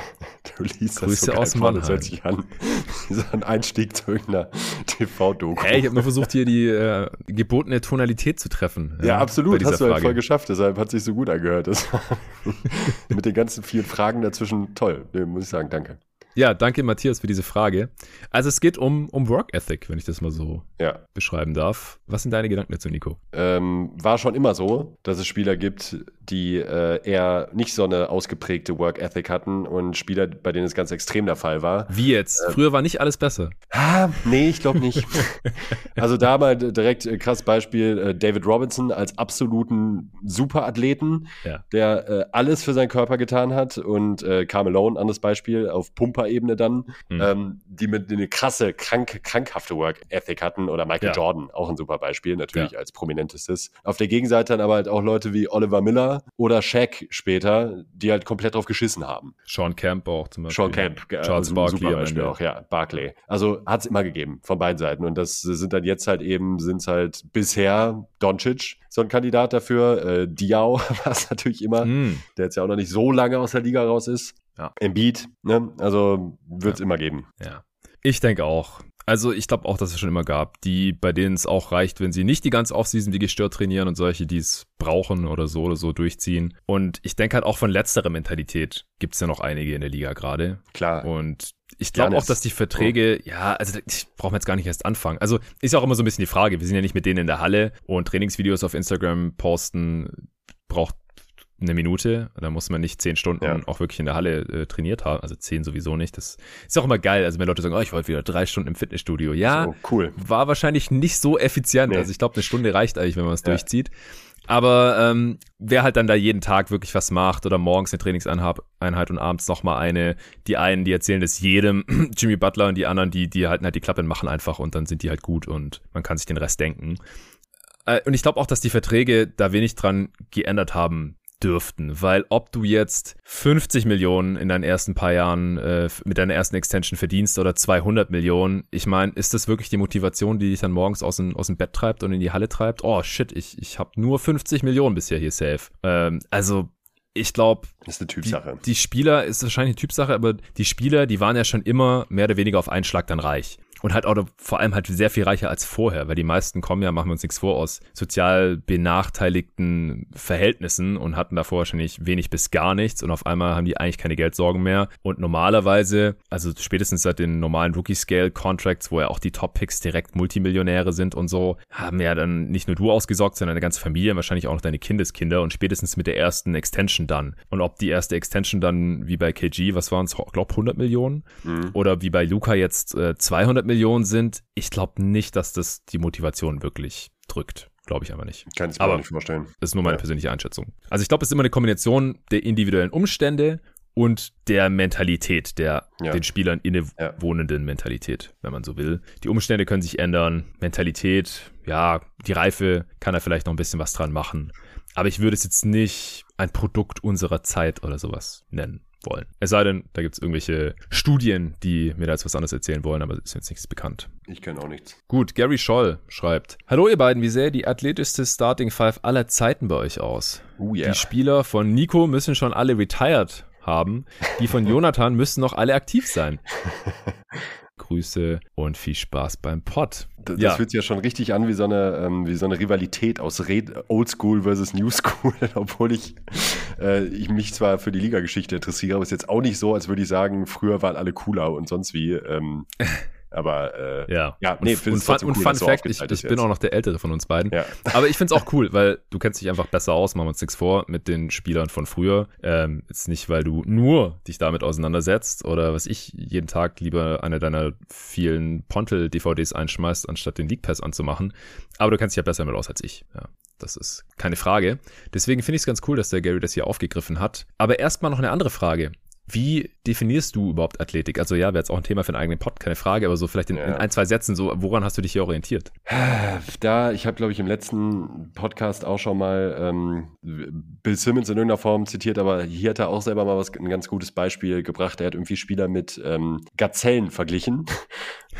*laughs* du liest Grüße das so aus Mannheim. Das hört sich an so ein Einstieg zu irgendeiner TV-Doku. Hey, ich habe nur versucht, hier die äh, gebotene Tonalität zu treffen. Ja, ja absolut. Hast du halt voll geschafft. Deshalb hat sich so gut angehört. *laughs* Mit den ganzen vielen Fragen dazwischen toll. Muss ich sagen, danke. Ja, danke Matthias für diese Frage. Also es geht um, um Work Ethic, wenn ich das mal so Ja. beschreiben darf. Was sind deine Gedanken dazu, Nico? Ähm, war schon immer so, dass es Spieler gibt, die äh, eher nicht so eine ausgeprägte Work Ethic hatten und Spieler, bei denen es ganz extrem der Fall war. Wie jetzt? Früher war nicht alles besser. Ah, nee, ich glaube nicht. *laughs* also da mal direkt äh, krass Beispiel äh, David Robinson als absoluten Superathleten, Ja. der äh, alles für seinen Körper getan hat und äh, Carmelo, anderes Beispiel, auf Pumperebene dann, Mhm. ähm, die mit eine krasse, krank, krankhafte Work Ethic hatten oder Michael Ja. Jordan, auch ein super Beispiel, natürlich Ja. als prominentestes. Auf der Gegenseite dann aber halt auch Leute wie Oliver Miller oder Shaq später, die halt komplett drauf geschissen haben. Sean Camp auch zum Beispiel. Sean Camp, Charles ein Barkley Beispiel auch, ja, Barkley. Also hat es immer gegeben, von beiden Seiten. Und das sind dann jetzt halt eben, sind es halt bisher Doncic, so ein Kandidat dafür. Äh, Diao *laughs* war es natürlich immer, Mm, der jetzt ja auch noch nicht so lange aus der Liga raus ist. Ja. Embiid, ne? Also wird es immer geben. ja. Ich denke auch. Also ich glaube auch, dass es schon immer gab, die, bei denen es auch reicht, wenn sie nicht die ganze Offseason wie gestört trainieren und solche, die es brauchen oder so oder so durchziehen. Und ich denke halt auch von letzterer Mentalität gibt es ja noch einige in der Liga gerade. Klar. Und ich glaube auch, dass die Verträge, ja, also ich brauche jetzt gar nicht erst anfangen. Also ist ja auch immer so ein bisschen die Frage. Wir sind ja nicht mit denen in der Halle und Trainingsvideos auf Instagram posten braucht eine Minute. Da muss man nicht zehn Stunden Ja. auch wirklich in der Halle äh, trainiert haben. Also zehn sowieso nicht. Das ist auch immer geil. Also wenn Leute sagen, oh, ich wollte wieder drei Stunden im Fitnessstudio. Ja, so, cool. war wahrscheinlich nicht so effizient. Nee. Also ich glaube, eine Stunde reicht eigentlich, wenn man es Ja. durchzieht. Aber ähm, wer halt dann da jeden Tag wirklich was macht oder morgens eine Trainingseinheit Einheit und abends nochmal eine, die einen, die erzählen das jedem, *clears throat* Jimmy Butler und die anderen, die, die halten halt die Klappe und machen einfach und dann sind die halt gut und man kann sich den Rest denken. Äh, und ich glaube auch, dass die Verträge da wenig dran geändert haben dürften, weil ob du jetzt 50 Millionen in deinen ersten paar Jahren äh, mit deiner ersten Extension verdienst oder 200 Millionen, ich meine, ist das wirklich die Motivation, die dich dann morgens aus dem, aus dem Bett treibt und in die Halle treibt? Oh shit, ich, ich habe nur 50 Millionen bisher hier safe. Ähm, also ich glaube, ist eine die, Typsache. die Spieler ist wahrscheinlich eine Typsache, aber die Spieler, die waren ja schon immer mehr oder weniger auf einen Schlag dann reich. Und halt auch vor allem halt sehr viel reicher als vorher, weil die meisten kommen ja, machen wir uns nichts vor, aus sozial benachteiligten Verhältnissen und hatten davor wahrscheinlich wenig bis gar nichts und auf einmal haben die eigentlich keine Geldsorgen mehr. Und normalerweise, also spätestens seit den normalen Rookie-Scale-Contracts, wo ja auch die Top-Picks direkt Multimillionäre sind und so, haben ja dann nicht nur du ausgesorgt, sondern deine ganze Familie, wahrscheinlich auch noch deine Kindeskinder und spätestens mit der ersten Extension dann. Und ob die erste Extension dann wie bei KG, was waren es, glaub 100 Millionen Mhm. oder wie bei Luca jetzt äh, 200 Millionen sind, ich glaube nicht, dass das die Motivation wirklich drückt. Glaube ich aber nicht. Kann ich mir Aber- nicht vorstellen. Das ist nur meine Ja. persönliche Einschätzung. Also ich glaube, es ist immer eine Kombination der individuellen Umstände und der Mentalität, der Ja. den Spielern innewohnenden Mentalität, wenn man so will. Die Umstände können sich ändern. Mentalität, ja, die Reife kann da vielleicht noch ein bisschen was dran machen. Aber ich würde es jetzt nicht ein Produkt unserer Zeit oder sowas nennen wollen. Es sei denn, da gibt es irgendwelche Studien, die mir da jetzt was anderes erzählen wollen, aber es ist jetzt nichts bekannt. Ich kenne auch nichts. Gut, Gary Scholl schreibt: Hallo ihr beiden, wie sähe die athletischste Starting Five aller Zeiten bei euch aus? Oh yeah. Die Spieler von Nico müssen schon alle retired haben. Die von *laughs* Jonathan müssen noch alle aktiv sein. *laughs* Grüße und viel Spaß beim Pod. Das, Ja. das fühlt sich ja schon richtig an wie so eine, ähm, wie so eine Rivalität aus Red Old School versus New School, *laughs* obwohl ich, äh, ich mich zwar für die Liga-Geschichte interessiere, aber es ist jetzt auch nicht so, als würde ich sagen, früher waren alle cooler und sonst wie. Ähm, *laughs* aber äh, Ja. Ja, nee, und, und, Fun, trotzdem und cool, Fun so Fact, ich, ich bin auch noch der Ältere von uns beiden. ja. *laughs* Aber ich find's auch cool, weil du kennst dich einfach besser aus, machen wir uns nichts vor, mit den Spielern von früher. Ähm, jetzt nicht, weil du nur dich damit auseinandersetzt oder was ich jeden Tag lieber eine deiner vielen Pontel-DVDs einschmeißt, anstatt den League Pass anzumachen. Aber du kennst dich ja besser damit aus als ich. Ja, das ist keine Frage. Deswegen finde ich es ganz cool, dass der Gary das hier aufgegriffen hat. Aber erstmal noch eine andere Frage. Wie definierst du überhaupt Athletik? Also ja, wäre jetzt auch ein Thema für einen eigenen Pod, keine Frage, aber so vielleicht in, Ja. in ein, zwei Sätzen, so woran hast du dich hier orientiert? Da, ich habe, glaube ich, im letzten Podcast auch schon mal ähm, Bill Simmons in irgendeiner Form zitiert, aber hier hat er auch selber mal was, ein ganz gutes Beispiel gebracht. Er hat irgendwie Spieler mit ähm, Gazellen verglichen. *laughs*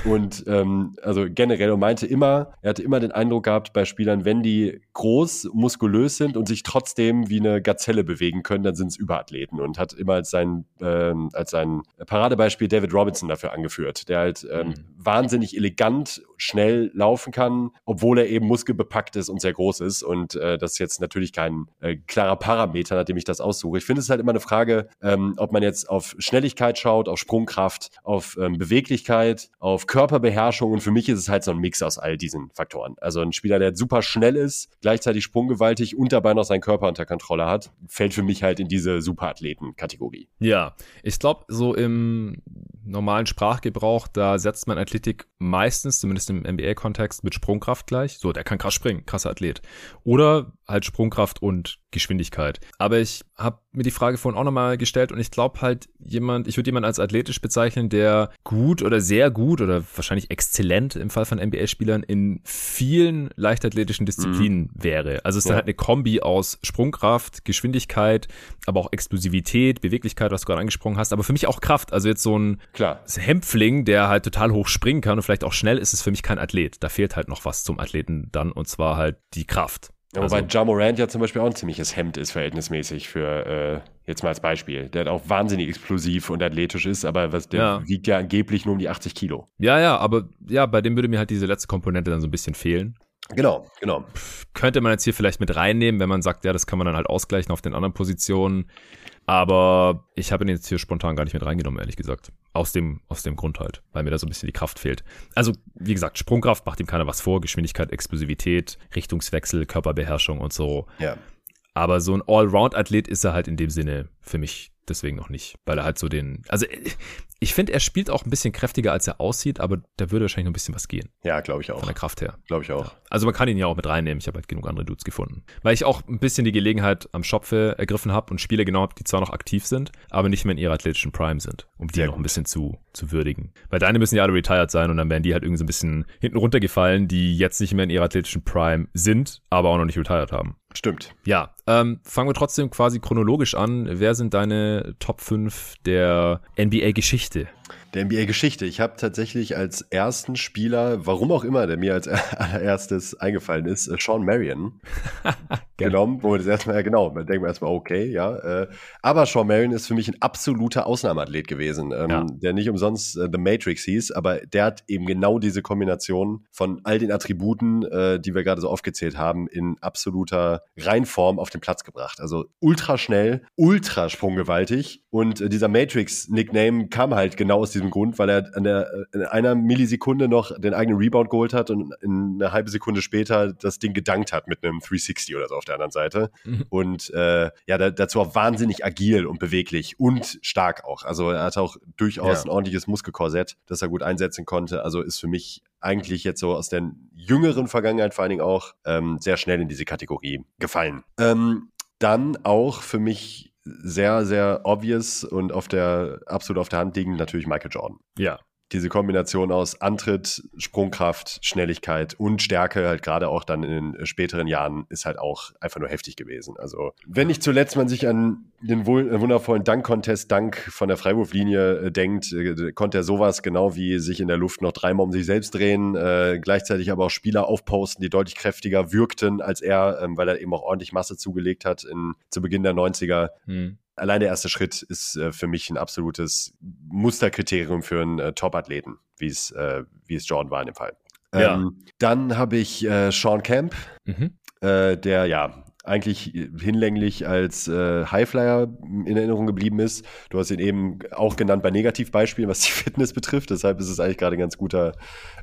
Und ähm, also generell und meinte immer, er hatte immer den Eindruck gehabt bei Spielern, wenn die groß, muskulös sind und sich trotzdem wie eine Gazelle bewegen können, dann sind es Überathleten und hat immer als sein, ähm, als sein Paradebeispiel David Robinson dafür angeführt, der halt ähm, Mhm. wahnsinnig elegant, schnell laufen kann, obwohl er eben muskelbepackt ist und sehr groß ist. Und äh, das ist jetzt natürlich kein äh, klarer Parameter, nachdem ich das aussuche. Ich finde es halt immer eine Frage, ähm, ob man jetzt auf Schnelligkeit schaut, auf Sprungkraft, auf ähm, Beweglichkeit, auf Körperbeherrschung. Und für mich ist es halt so ein Mix aus all diesen Faktoren. Also ein Spieler, der super schnell ist, gleichzeitig sprunggewaltig und dabei noch seinen Körper unter Kontrolle hat, fällt für mich halt in diese Superathleten-Kategorie. Ja, ich glaube, so im normalen Sprachgebrauch, da setzt man Athletik meistens, zumindest im NBA-Kontext, mit Sprungkraft gleich. So, der kann krass springen, krasser Athlet. Oder halt Sprungkraft und Geschwindigkeit. Aber ich habe mir die Frage vorhin auch nochmal gestellt und ich glaube halt jemand, ich würde jemand als athletisch bezeichnen, der gut oder sehr gut oder wahrscheinlich exzellent im Fall von NBA-Spielern in vielen leichtathletischen Disziplinen mhm. wäre. Also es ist ja. halt eine Kombi aus Sprungkraft, Geschwindigkeit, aber auch Explosivität, Beweglichkeit, was du gerade angesprochen hast, aber für mich auch Kraft. Also jetzt so ein Klar. Hämpfling, der halt total hoch springen kann und vielleicht auch schnell ist, ist für mich kein Athlet. Da fehlt halt noch was zum Athleten dann und zwar halt die Kraft. Ja, wobei also, Ja zum Beispiel auch ein ziemliches Hemd ist, verhältnismäßig für, äh, jetzt mal als Beispiel. Der auch wahnsinnig explosiv und athletisch ist, aber was, der ja. wiegt ja angeblich nur um die 80 Kilo. Ja, ja, aber ja, bei dem würde mir halt diese letzte Komponente dann so ein bisschen fehlen. Genau, genau. Könnte man jetzt hier vielleicht mit reinnehmen, wenn man sagt, ja, das kann man dann halt ausgleichen auf den anderen Positionen. Aber ich habe ihn jetzt hier spontan gar nicht mit reingenommen, ehrlich gesagt. Aus dem, aus dem Grund halt, weil mir da so ein bisschen die Kraft fehlt. Also, wie gesagt, Sprungkraft macht ihm keiner was vor, Geschwindigkeit, Explosivität, Richtungswechsel, Körperbeherrschung und so. Ja. Aber so ein Allround-Athlet ist er halt in dem Sinne für mich deswegen noch nicht, weil er halt so den, also ich finde, er spielt auch ein bisschen kräftiger, als er aussieht, aber da würde wahrscheinlich noch ein bisschen was gehen. Ja, glaube ich auch. Von der Kraft her. Glaube ich auch. Ja. Also man kann ihn ja auch mit reinnehmen. Ich habe halt genug andere Dudes gefunden. Weil ich auch ein bisschen die Gelegenheit am Schopfe ergriffen habe und Spiele genau habe, die zwar noch aktiv sind, aber nicht mehr in ihrer athletischen Prime sind, um die Sehr noch gut. ein bisschen zu, zu würdigen. Weil deine müssen ja alle retired sein und dann werden die halt irgendwie so ein bisschen hinten runtergefallen, die jetzt nicht mehr in ihrer athletischen Prime sind, aber auch noch nicht retired haben. Stimmt. Ja, ähm, fangen wir trotzdem quasi chronologisch an. Wer sind deine Top 5 der NBA-Geschichte? Der NBA-Geschichte. Ich habe tatsächlich als ersten Spieler, warum auch immer, der mir als *laughs* allererstes eingefallen ist, äh, Sean Marion *laughs* genommen, wo das erstmal, ja genau, man denkt erstmal, okay, ja. Äh, aber Sean Marion ist für mich ein absoluter Ausnahmeathlet gewesen, ähm, ja. der nicht umsonst äh, The Matrix hieß, aber der hat eben genau diese Kombination von all den Attributen, äh, die wir gerade so aufgezählt haben, in absoluter Reinform auf den Platz gebracht. Also ultra schnell, ultra sprunggewaltig und äh, dieser Matrix-Nickname kam halt genau aus diesem diesem Grund, weil er an der, in einer Millisekunde noch den eigenen Rebound geholt hat und in eine halbe Sekunde später das Ding gedankt hat mit einem 360 oder so auf der anderen Seite. Mhm. Und äh, ja, da, dazu auch wahnsinnig agil und beweglich und stark auch. Also er hat auch durchaus ja. ein ordentliches Muskelkorsett, das er gut einsetzen konnte. Also ist für mich eigentlich jetzt so aus der jüngeren Vergangenheit vor allen Dingen auch ähm, sehr schnell in diese Kategorie gefallen. Ähm, dann auch für mich sehr, sehr obvious und auf der, absolut auf der Hand liegen natürlich Michael Jordan. Ja diese Kombination aus Antritt, Sprungkraft, Schnelligkeit und Stärke, halt gerade auch dann in den späteren Jahren, ist halt auch einfach nur heftig gewesen. Also, wenn nicht zuletzt man sich an den äh, wundervollen Dank-Contest Dank von der Freiwurflinie äh, denkt, äh, konnte er sowas genau wie sich in der Luft noch dreimal um sich selbst drehen, äh, gleichzeitig aber auch Spieler aufposten, die deutlich kräftiger wirkten als er, ähm, weil er eben auch ordentlich Masse zugelegt hat in, zu Beginn der 90er. Hm allein der erste Schritt ist äh, für mich ein absolutes Musterkriterium für einen äh, Top-Athleten, wie es, äh, wie es Jordan war in dem Fall. Ja. Ähm, dann habe ich äh, Sean Camp, mhm. Äh, der ja eigentlich hinlänglich als äh, Highflyer in Erinnerung geblieben ist. Du hast ihn eben auch genannt bei Negativbeispielen, was die *laughs* Fitness betrifft. Deshalb ist es eigentlich gerade ein ganz guter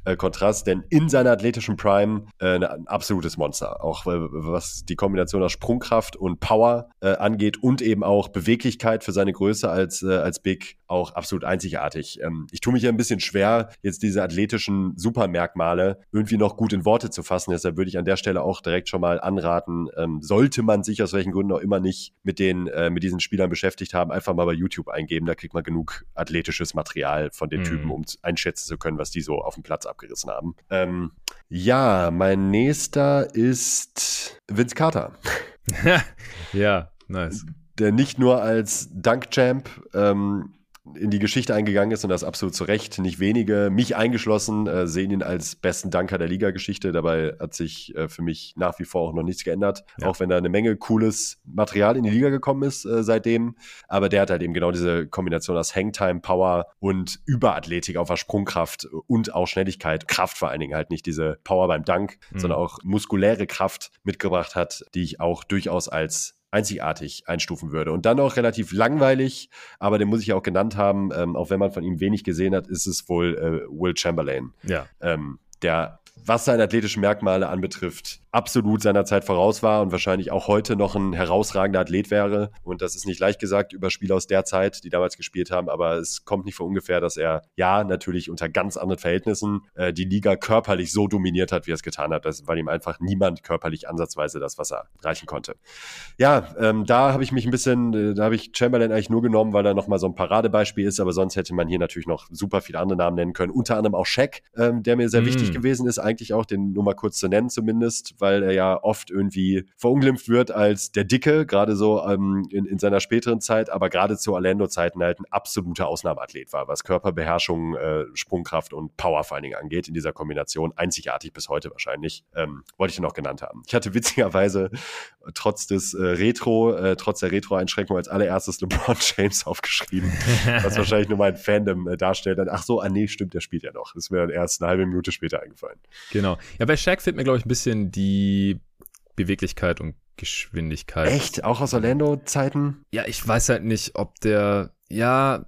äh, Kontrast, denn in seiner athletischen Prime äh, ein absolutes Monster. Auch äh, was die Kombination aus Sprungkraft und Power äh, angeht und eben auch Beweglichkeit für seine Größe als, äh, als Big auch absolut einzigartig. Ähm, ich tue mich ja ein bisschen schwer, jetzt diese athletischen Supermerkmale irgendwie noch gut in Worte zu fassen. Deshalb würde ich an der Stelle auch direkt schon mal anraten, ähm, sollte man sich aus welchen Gründen auch immer nicht mit den, äh, mit diesen Spielern beschäftigt haben, einfach mal bei YouTube eingeben. Da kriegt man genug athletisches Material von den mhm. Typen, um einschätzen zu können, was die so auf dem Platz abgerissen haben. Ähm, ja, mein nächster ist Vince Carter. *laughs* ja, nice. Der nicht nur als Dunk-Champ ähm, in die Geschichte eingegangen ist und das absolut zu Recht. Nicht wenige, mich eingeschlossen, äh, sehen ihn als besten Danker der Liga-Geschichte. Dabei hat sich äh, für mich nach wie vor auch noch nichts geändert, ja. auch wenn da eine Menge cooles Material in die Liga gekommen ist äh, seitdem. Aber der hat halt eben genau diese Kombination aus Hangtime, Power und Überathletik auf der Sprungkraft und auch Schnelligkeit, Kraft vor allen Dingen halt nicht diese Power beim Dank, mhm. sondern auch muskuläre Kraft mitgebracht hat, die ich auch durchaus als einzigartig einstufen würde. Und dann auch relativ langweilig, aber den muss ich ja auch genannt haben, ähm, auch wenn man von ihm wenig gesehen hat, ist es wohl äh, Will Chamberlain. Ja. Ähm, der, was seine athletischen Merkmale anbetrifft, absolut seiner Zeit voraus war und wahrscheinlich auch heute noch ein herausragender Athlet wäre. Und das ist nicht leicht gesagt über Spieler aus der Zeit, die damals gespielt haben, aber es kommt nicht von ungefähr, dass er ja natürlich unter ganz anderen Verhältnissen äh, die Liga körperlich so dominiert hat, wie er es getan hat, das, weil ihm einfach niemand körperlich ansatzweise das, was er reichen konnte. Ja, ähm, da habe ich mich ein bisschen, äh, da habe ich Chamberlain eigentlich nur genommen, weil er nochmal so ein Paradebeispiel ist, aber sonst hätte man hier natürlich noch super viele andere Namen nennen können, unter anderem auch Shaq, ähm, der mir sehr mm. wichtig gewesen ist, eigentlich auch den nur mal kurz zu nennen zumindest, weil er ja oft irgendwie verunglimpft wird als der Dicke, gerade so ähm, in, in seiner späteren Zeit, aber gerade zu Orlando-Zeiten halt ein absoluter Ausnahmeathlet war, was Körperbeherrschung, äh, Sprungkraft und Power vor allen Dingen angeht in dieser Kombination. Einzigartig bis heute wahrscheinlich. Ähm, wollte ich ihn noch genannt haben. Ich hatte witzigerweise trotz des äh, Retro, äh, trotz der Retro-Einschränkung als allererstes LeBron James *laughs* aufgeschrieben, was wahrscheinlich nur mein Fandom äh, darstellt. Dann, ach so, ah nee, stimmt, der spielt ja noch. Ist mir dann erst eine halbe Minute später eingefallen. Genau. Ja, bei Shaq fehlt mir, glaube ich, ein bisschen die Beweglichkeit und Geschwindigkeit. Echt? Auch aus Orlando-Zeiten? Ja, ich weiß halt nicht, ob der, ja,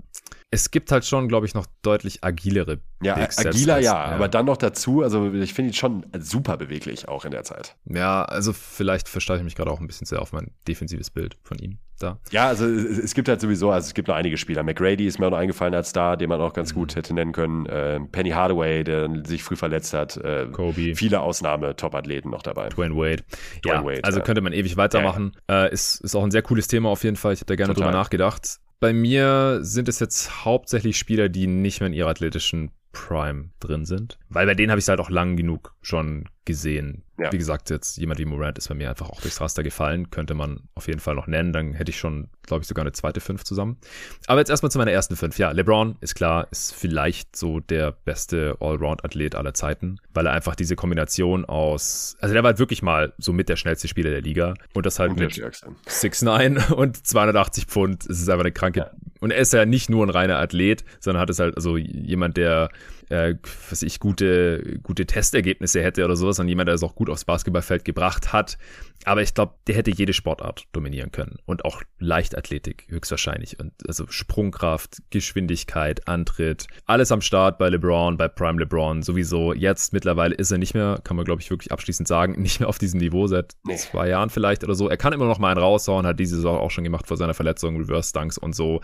es gibt halt schon, glaube ich, noch deutlich agilere. Ja, agiler als, ja, ja, aber dann noch dazu, also ich finde ihn schon super beweglich auch in der Zeit. Ja, also vielleicht verstehe ich mich gerade auch ein bisschen sehr auf mein defensives Bild von ihm da. Ja, also es gibt halt sowieso, also es gibt noch einige Spieler. McGrady ist mir auch noch eingefallen als Star, den man auch ganz mhm. gut hätte nennen können. Äh, Penny Hardaway, der sich früh verletzt hat. Äh, Kobe. Viele Ausnahme-Top-Athleten noch dabei. Dwayne Wade. Dwayne ja, Wade, also ja. könnte man ewig weitermachen. Äh, ist, ist auch ein sehr cooles Thema auf jeden Fall. Ich habe da gerne Total. drüber nachgedacht. Bei mir sind es jetzt hauptsächlich Spieler, die nicht mehr in ihrer athletischen Prime drin sind. Weil bei denen habe ich es halt auch lang genug schon gesehen. Ja. Wie gesagt, jetzt jemand wie Morant ist bei mir einfach auch durchs Raster gefallen. Könnte man auf jeden Fall noch nennen. Dann hätte ich schon, glaube ich, sogar eine zweite Fünf zusammen. Aber jetzt erstmal zu meiner ersten Fünf. Ja, LeBron ist klar, ist vielleicht so der beste Allround-Athlet aller Zeiten, weil er einfach diese Kombination aus, also der war halt wirklich mal so mit der schnellste Spieler der Liga. Und das halt und mit 6'9 *laughs* und 280 Pfund. Es ist einfach eine kranke. Ja. Und er ist ja nicht nur ein reiner Athlet, sondern hat es halt, also jemand, der äh, was ich, gute, gute Testergebnisse hätte oder sowas und jemand, der es auch gut aufs Basketballfeld gebracht hat. Aber ich glaube, der hätte jede Sportart dominieren können und auch Leichtathletik höchstwahrscheinlich. Und also Sprungkraft, Geschwindigkeit, Antritt, alles am Start bei LeBron, bei Prime LeBron sowieso. Jetzt mittlerweile ist er nicht mehr, kann man glaube ich wirklich abschließend sagen, *laughs* nicht mehr auf diesem Niveau seit nee. zwei Jahren vielleicht oder so. Er kann immer noch mal einen raushauen, hat diese Saison auch schon gemacht vor seiner Verletzung, Reverse Dunks und so.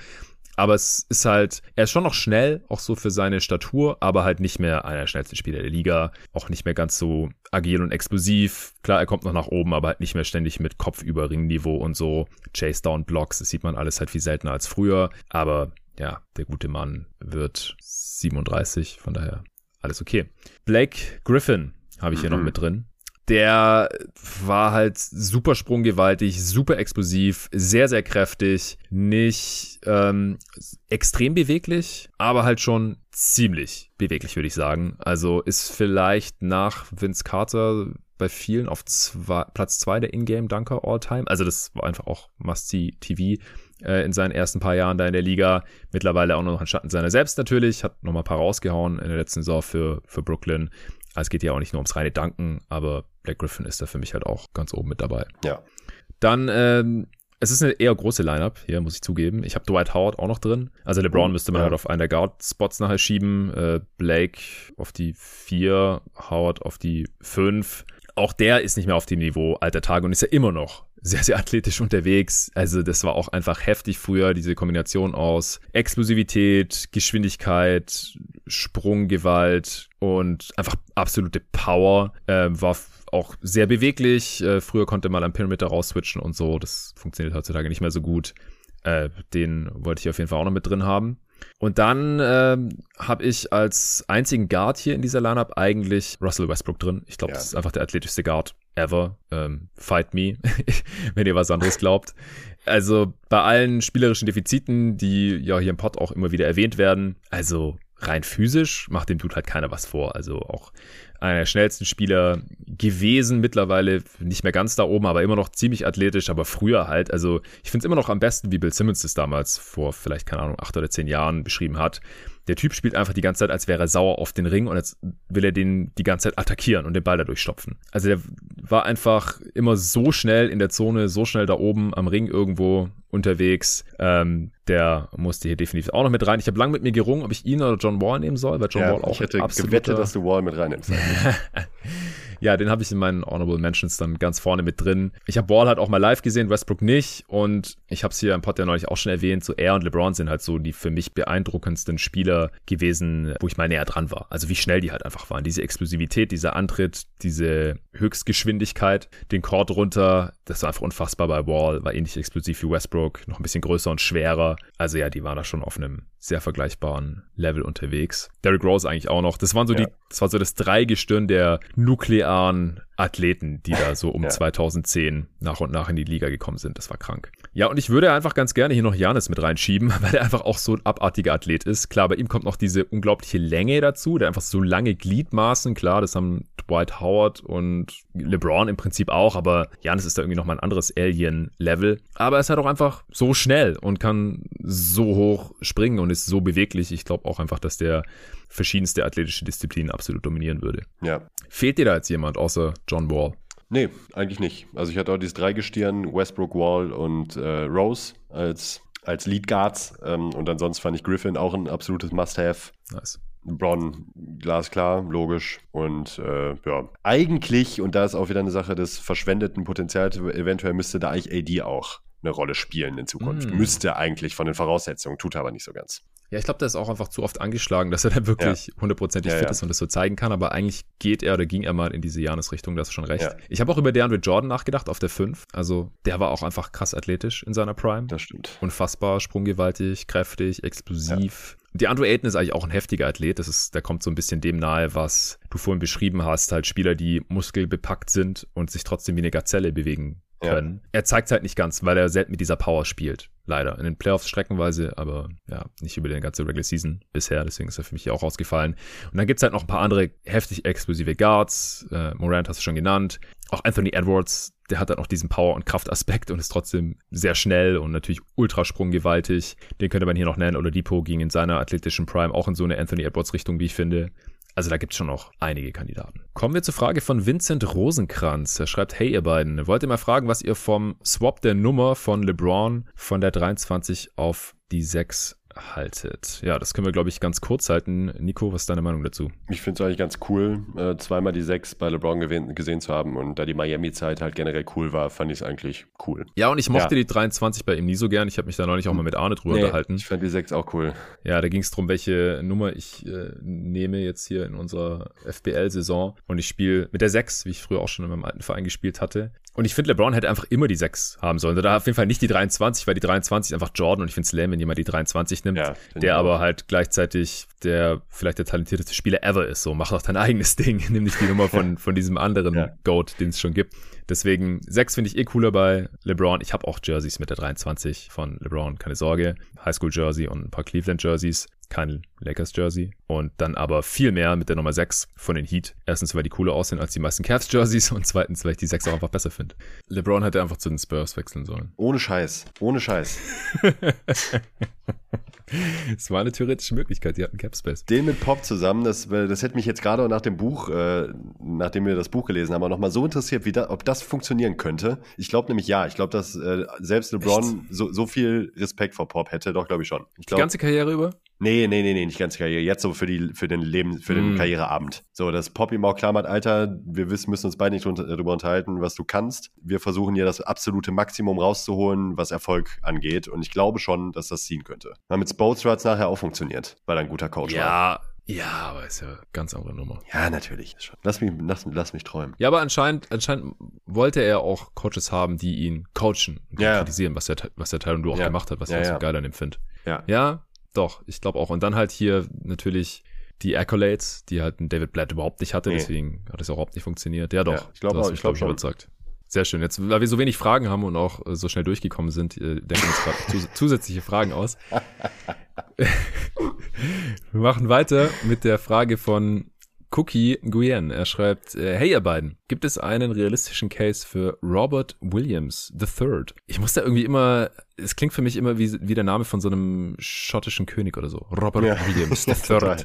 Aber es ist halt, er ist schon noch schnell, auch so für seine Statur, aber halt nicht mehr einer der schnellsten Spieler der Liga. Auch nicht mehr ganz so agil und explosiv. Klar, er kommt noch nach oben, aber halt nicht mehr ständig mit Kopf über Ringniveau und so. Chase Down Blocks, das sieht man alles halt viel seltener als früher. Aber ja, der gute Mann wird 37, von daher alles okay. Blake Griffin habe ich hier noch mhm. mit drin der war halt super sprunggewaltig, super explosiv, sehr, sehr kräftig, nicht ähm, extrem beweglich, aber halt schon ziemlich beweglich, würde ich sagen. Also ist vielleicht nach Vince Carter bei vielen auf zwei, Platz zwei der Ingame-Dunker All-Time. Also das war einfach auch Must-See-TV äh, in seinen ersten paar Jahren da in der Liga. Mittlerweile auch noch ein Schatten seiner selbst natürlich. Hat noch mal ein paar rausgehauen in der letzten Saison für, für Brooklyn. Also es geht ja auch nicht nur ums reine Danken, aber Black Griffin ist da für mich halt auch ganz oben mit dabei. Ja. Dann, ähm, es ist eine eher große Lineup, hier muss ich zugeben. Ich habe Dwight Howard auch noch drin. Also LeBron oh, müsste man ja. halt auf einen der Guard-Spots nachher schieben. Äh, Blake auf die 4, Howard auf die 5. Auch der ist nicht mehr auf dem Niveau alter Tage und ist ja immer noch sehr, sehr athletisch unterwegs. Also das war auch einfach heftig früher, diese Kombination aus Explosivität, Geschwindigkeit, Sprunggewalt und einfach absolute Power. Äh, war auch sehr beweglich. Äh, früher konnte man am Perimeter rausswitchen und so. Das funktioniert heutzutage nicht mehr so gut. Äh, den wollte ich auf jeden Fall auch noch mit drin haben. Und dann ähm, habe ich als einzigen Guard hier in dieser Lineup eigentlich Russell Westbrook drin. Ich glaube, ja. das ist einfach der athletischste Guard ever. Ähm, fight me, *laughs* wenn ihr was anderes glaubt. Also bei allen spielerischen Defiziten, die ja hier im Pod auch immer wieder erwähnt werden, also rein physisch macht dem Dude halt keiner was vor. Also auch einer der schnellsten Spieler gewesen, mittlerweile nicht mehr ganz da oben, aber immer noch ziemlich athletisch, aber früher halt. Also ich finde es immer noch am besten, wie Bill Simmons das damals vor vielleicht, keine Ahnung, acht oder zehn Jahren beschrieben hat. Der Typ spielt einfach die ganze Zeit, als wäre er sauer auf den Ring und jetzt will er den die ganze Zeit attackieren und den Ball dadurch stopfen. Also der war einfach immer so schnell in der Zone, so schnell da oben am Ring irgendwo unterwegs. Ähm, der musste hier definitiv auch noch mit rein. Ich habe lange mit mir gerungen, ob ich ihn oder John Wall nehmen soll, weil John ja, Wall auch ich hätte gewettet, dass du Wall mit reinnimmst. *laughs* ja, den habe ich in meinen Honorable Mentions dann ganz vorne mit drin. Ich habe Wall halt auch mal live gesehen, Westbrook nicht. Und ich habe es hier im Pod ja neulich auch schon erwähnt, so er und LeBron sind halt so die für mich beeindruckendsten Spieler gewesen, wo ich mal näher dran war. Also wie schnell die halt einfach waren. Diese Explosivität, dieser Antritt, diese Höchstgeschwindigkeit, den Court runter, das war einfach unfassbar bei Wall, war ähnlich explosiv wie Westbrook, noch ein bisschen größer und schwerer. Also ja, die waren da schon auf einem sehr vergleichbaren Level unterwegs. Derrick Rose eigentlich auch noch. Das waren so ja. die, das war so das Dreigestirn der nuklearen Athleten, die da so um *laughs* ja. 2010 nach und nach in die Liga gekommen sind. Das war krank. Ja, und ich würde einfach ganz gerne hier noch Janis mit reinschieben, *laughs* weil er einfach auch so ein abartiger Athlet ist. Klar, bei ihm kommt noch diese unglaubliche Länge dazu, der einfach so lange Gliedmaßen. Klar, das haben Dwight Howard und LeBron im Prinzip auch, aber Janis ist da irgendwie nochmal ein anderes Alien-Level. Aber er ist halt auch einfach so schnell und kann so hoch springen und ist so beweglich. Ich glaube auch einfach, dass der verschiedenste athletische Disziplinen absolut dominieren würde. Ja. Fehlt dir da jetzt jemand außer John Wall? Nee, eigentlich nicht. Also ich hatte auch dieses Dreigestirn, Westbrook, Wall und äh, Rose als, als Lead Guards. Ähm, und ansonsten fand ich Griffin auch ein absolutes Must-Have. Nice. Braun, glasklar, logisch. Und äh, ja, eigentlich, und da ist auch wieder eine Sache des verschwendeten Potenzials, eventuell müsste da eigentlich AD auch eine Rolle spielen in Zukunft. Mm. Müsste eigentlich von den Voraussetzungen, tut er aber nicht so ganz. Ja, ich glaube, der ist auch einfach zu oft angeschlagen, dass er dann wirklich hundertprozentig ja. fit ja, ist und das so zeigen kann. Aber eigentlich geht er oder ging er mal in diese Janis-Richtung, das ist schon recht. Ich habe auch über DeAndre Jordan nachgedacht auf der 5. Also der war auch einfach krass athletisch in seiner Prime. Das stimmt. Unfassbar sprunggewaltig, kräftig, explosiv. Die Andrew Ayton ist eigentlich auch ein heftiger Athlet. Das ist, der kommt so ein bisschen dem nahe, was du vorhin beschrieben hast. Halt Spieler, die muskelbepackt sind und sich trotzdem wie eine Gazelle bewegen können. Ja. Er zeigt es halt nicht ganz, weil er selten mit dieser Power spielt. Leider. In den Playoffs streckenweise, aber ja, nicht über die ganze Regular Season bisher. Deswegen ist er für mich auch ausgefallen. Und dann gibt's halt noch ein paar andere heftig explosive Guards. Äh, Morant hast du schon genannt. Auch Anthony Edwards, der hat dann auch diesen Power- und Kraftaspekt und ist trotzdem sehr schnell und natürlich ultrasprunggewaltig. Den könnte man hier noch nennen. Oder Depot ging in seiner athletischen Prime auch in so eine Anthony Edwards-Richtung, wie ich finde. Also da gibt es schon noch einige Kandidaten. Kommen wir zur Frage von Vincent Rosenkranz. Er schreibt, hey ihr beiden, wollt ihr mal fragen, was ihr vom Swap der Nummer von LeBron von der 23 auf die 6 haltet. Ja, das können wir, glaube ich, ganz kurz halten. Nico, was ist deine Meinung dazu? Ich finde es eigentlich ganz cool, äh, zweimal die sechs bei LeBron gesehen zu haben und da die Miami-Zeit halt generell cool war, fand ich es eigentlich cool. Ja, und ich mochte ja. die 23 bei ihm nie so gern. Ich habe mich da neulich auch mal mit Arne drüber nee, unterhalten. Ich fand die sechs auch cool. Ja, da ging es darum, welche Nummer ich äh, nehme jetzt hier in unserer FBL-Saison und ich spiele mit der sechs, wie ich früher auch schon in meinem alten Verein gespielt hatte. Und ich finde, LeBron hätte einfach immer die 6 haben sollen. Da auf jeden Fall nicht die 23, weil die 23 ist einfach Jordan und ich finde es lame, wenn jemand die 23 nimmt, ja, der aber halt gleichzeitig der vielleicht der talentierteste Spieler ever ist. So, mach doch dein *laughs* eigenes Ding. Nimm nicht die Nummer von, von diesem anderen ja. Goat, den es schon gibt. Deswegen 6 finde ich eh cooler bei LeBron. Ich habe auch Jerseys mit der 23 von LeBron, keine Sorge. Highschool Jersey und ein paar Cleveland Jerseys kein Lakers Jersey und dann aber viel mehr mit der Nummer 6 von den Heat. Erstens, weil die cooler aussehen als die meisten Cavs Jerseys *laughs* und zweitens, weil ich die 6 auch einfach besser finde. LeBron hätte einfach zu den Spurs wechseln sollen. Ohne Scheiß. Ohne Scheiß. *laughs* *laughs* Es war eine theoretische Möglichkeit, die hatten Cap Space. Den mit Pop zusammen, das, das hätte mich jetzt gerade nach dem Buch, äh, nachdem wir das Buch gelesen haben, nochmal so interessiert, wie da, ob das funktionieren könnte. Ich glaube nämlich ja. Ich glaube, dass äh, selbst LeBron so, so viel Respekt vor Pop hätte, doch, glaube ich schon. Ich glaub, die ganze Karriere über? Nee, nee, nee, nee, nicht ganze Karriere. Jetzt so für die, für den Leben, für den mm. Karriereabend. So, dass Pop ihm auch klar macht, Alter, wir wissen, müssen uns beide nicht darüber unterhalten, was du kannst. Wir versuchen hier das absolute Maximum rauszuholen, was Erfolg angeht. Und ich glaube schon, dass das ziehen könnte. Weil mit Spolstra hat es nachher auch funktioniert, weil er ein guter Coach ja. war. Ja, aber ist ja eine ganz andere Nummer. Ja, natürlich. Lass mich, lass, lass mich träumen. Ja, aber anscheinend, anscheinend wollte er auch Coaches haben, die ihn coachen und ja. kritisieren, was der, was der Teil und du auch ja. gemacht hat, was ja, ich so geil an ihm finde. Ja. Ja, doch, ich glaube auch. Und dann halt hier natürlich die Accolades, die halt ein David Blatt überhaupt nicht hatte, nee. deswegen hat es überhaupt nicht funktioniert. Ja, doch. Ja, ich glaube auch, ich glaube schon. Überzeugt. Sehr schön. Jetzt, weil wir so wenig Fragen haben und auch äh, so schnell durchgekommen sind, äh, denken wir uns gerade zus *laughs* zusätzliche Fragen aus. *laughs* wir machen weiter mit der Frage von Cookie Nguyen. Er schreibt, äh, hey ihr beiden, gibt es einen realistischen Case für Robert Williams III? Ich muss da irgendwie immer, es klingt für mich immer wie, wie der Name von so einem schottischen König oder so. Robert ja. Williams *laughs* III.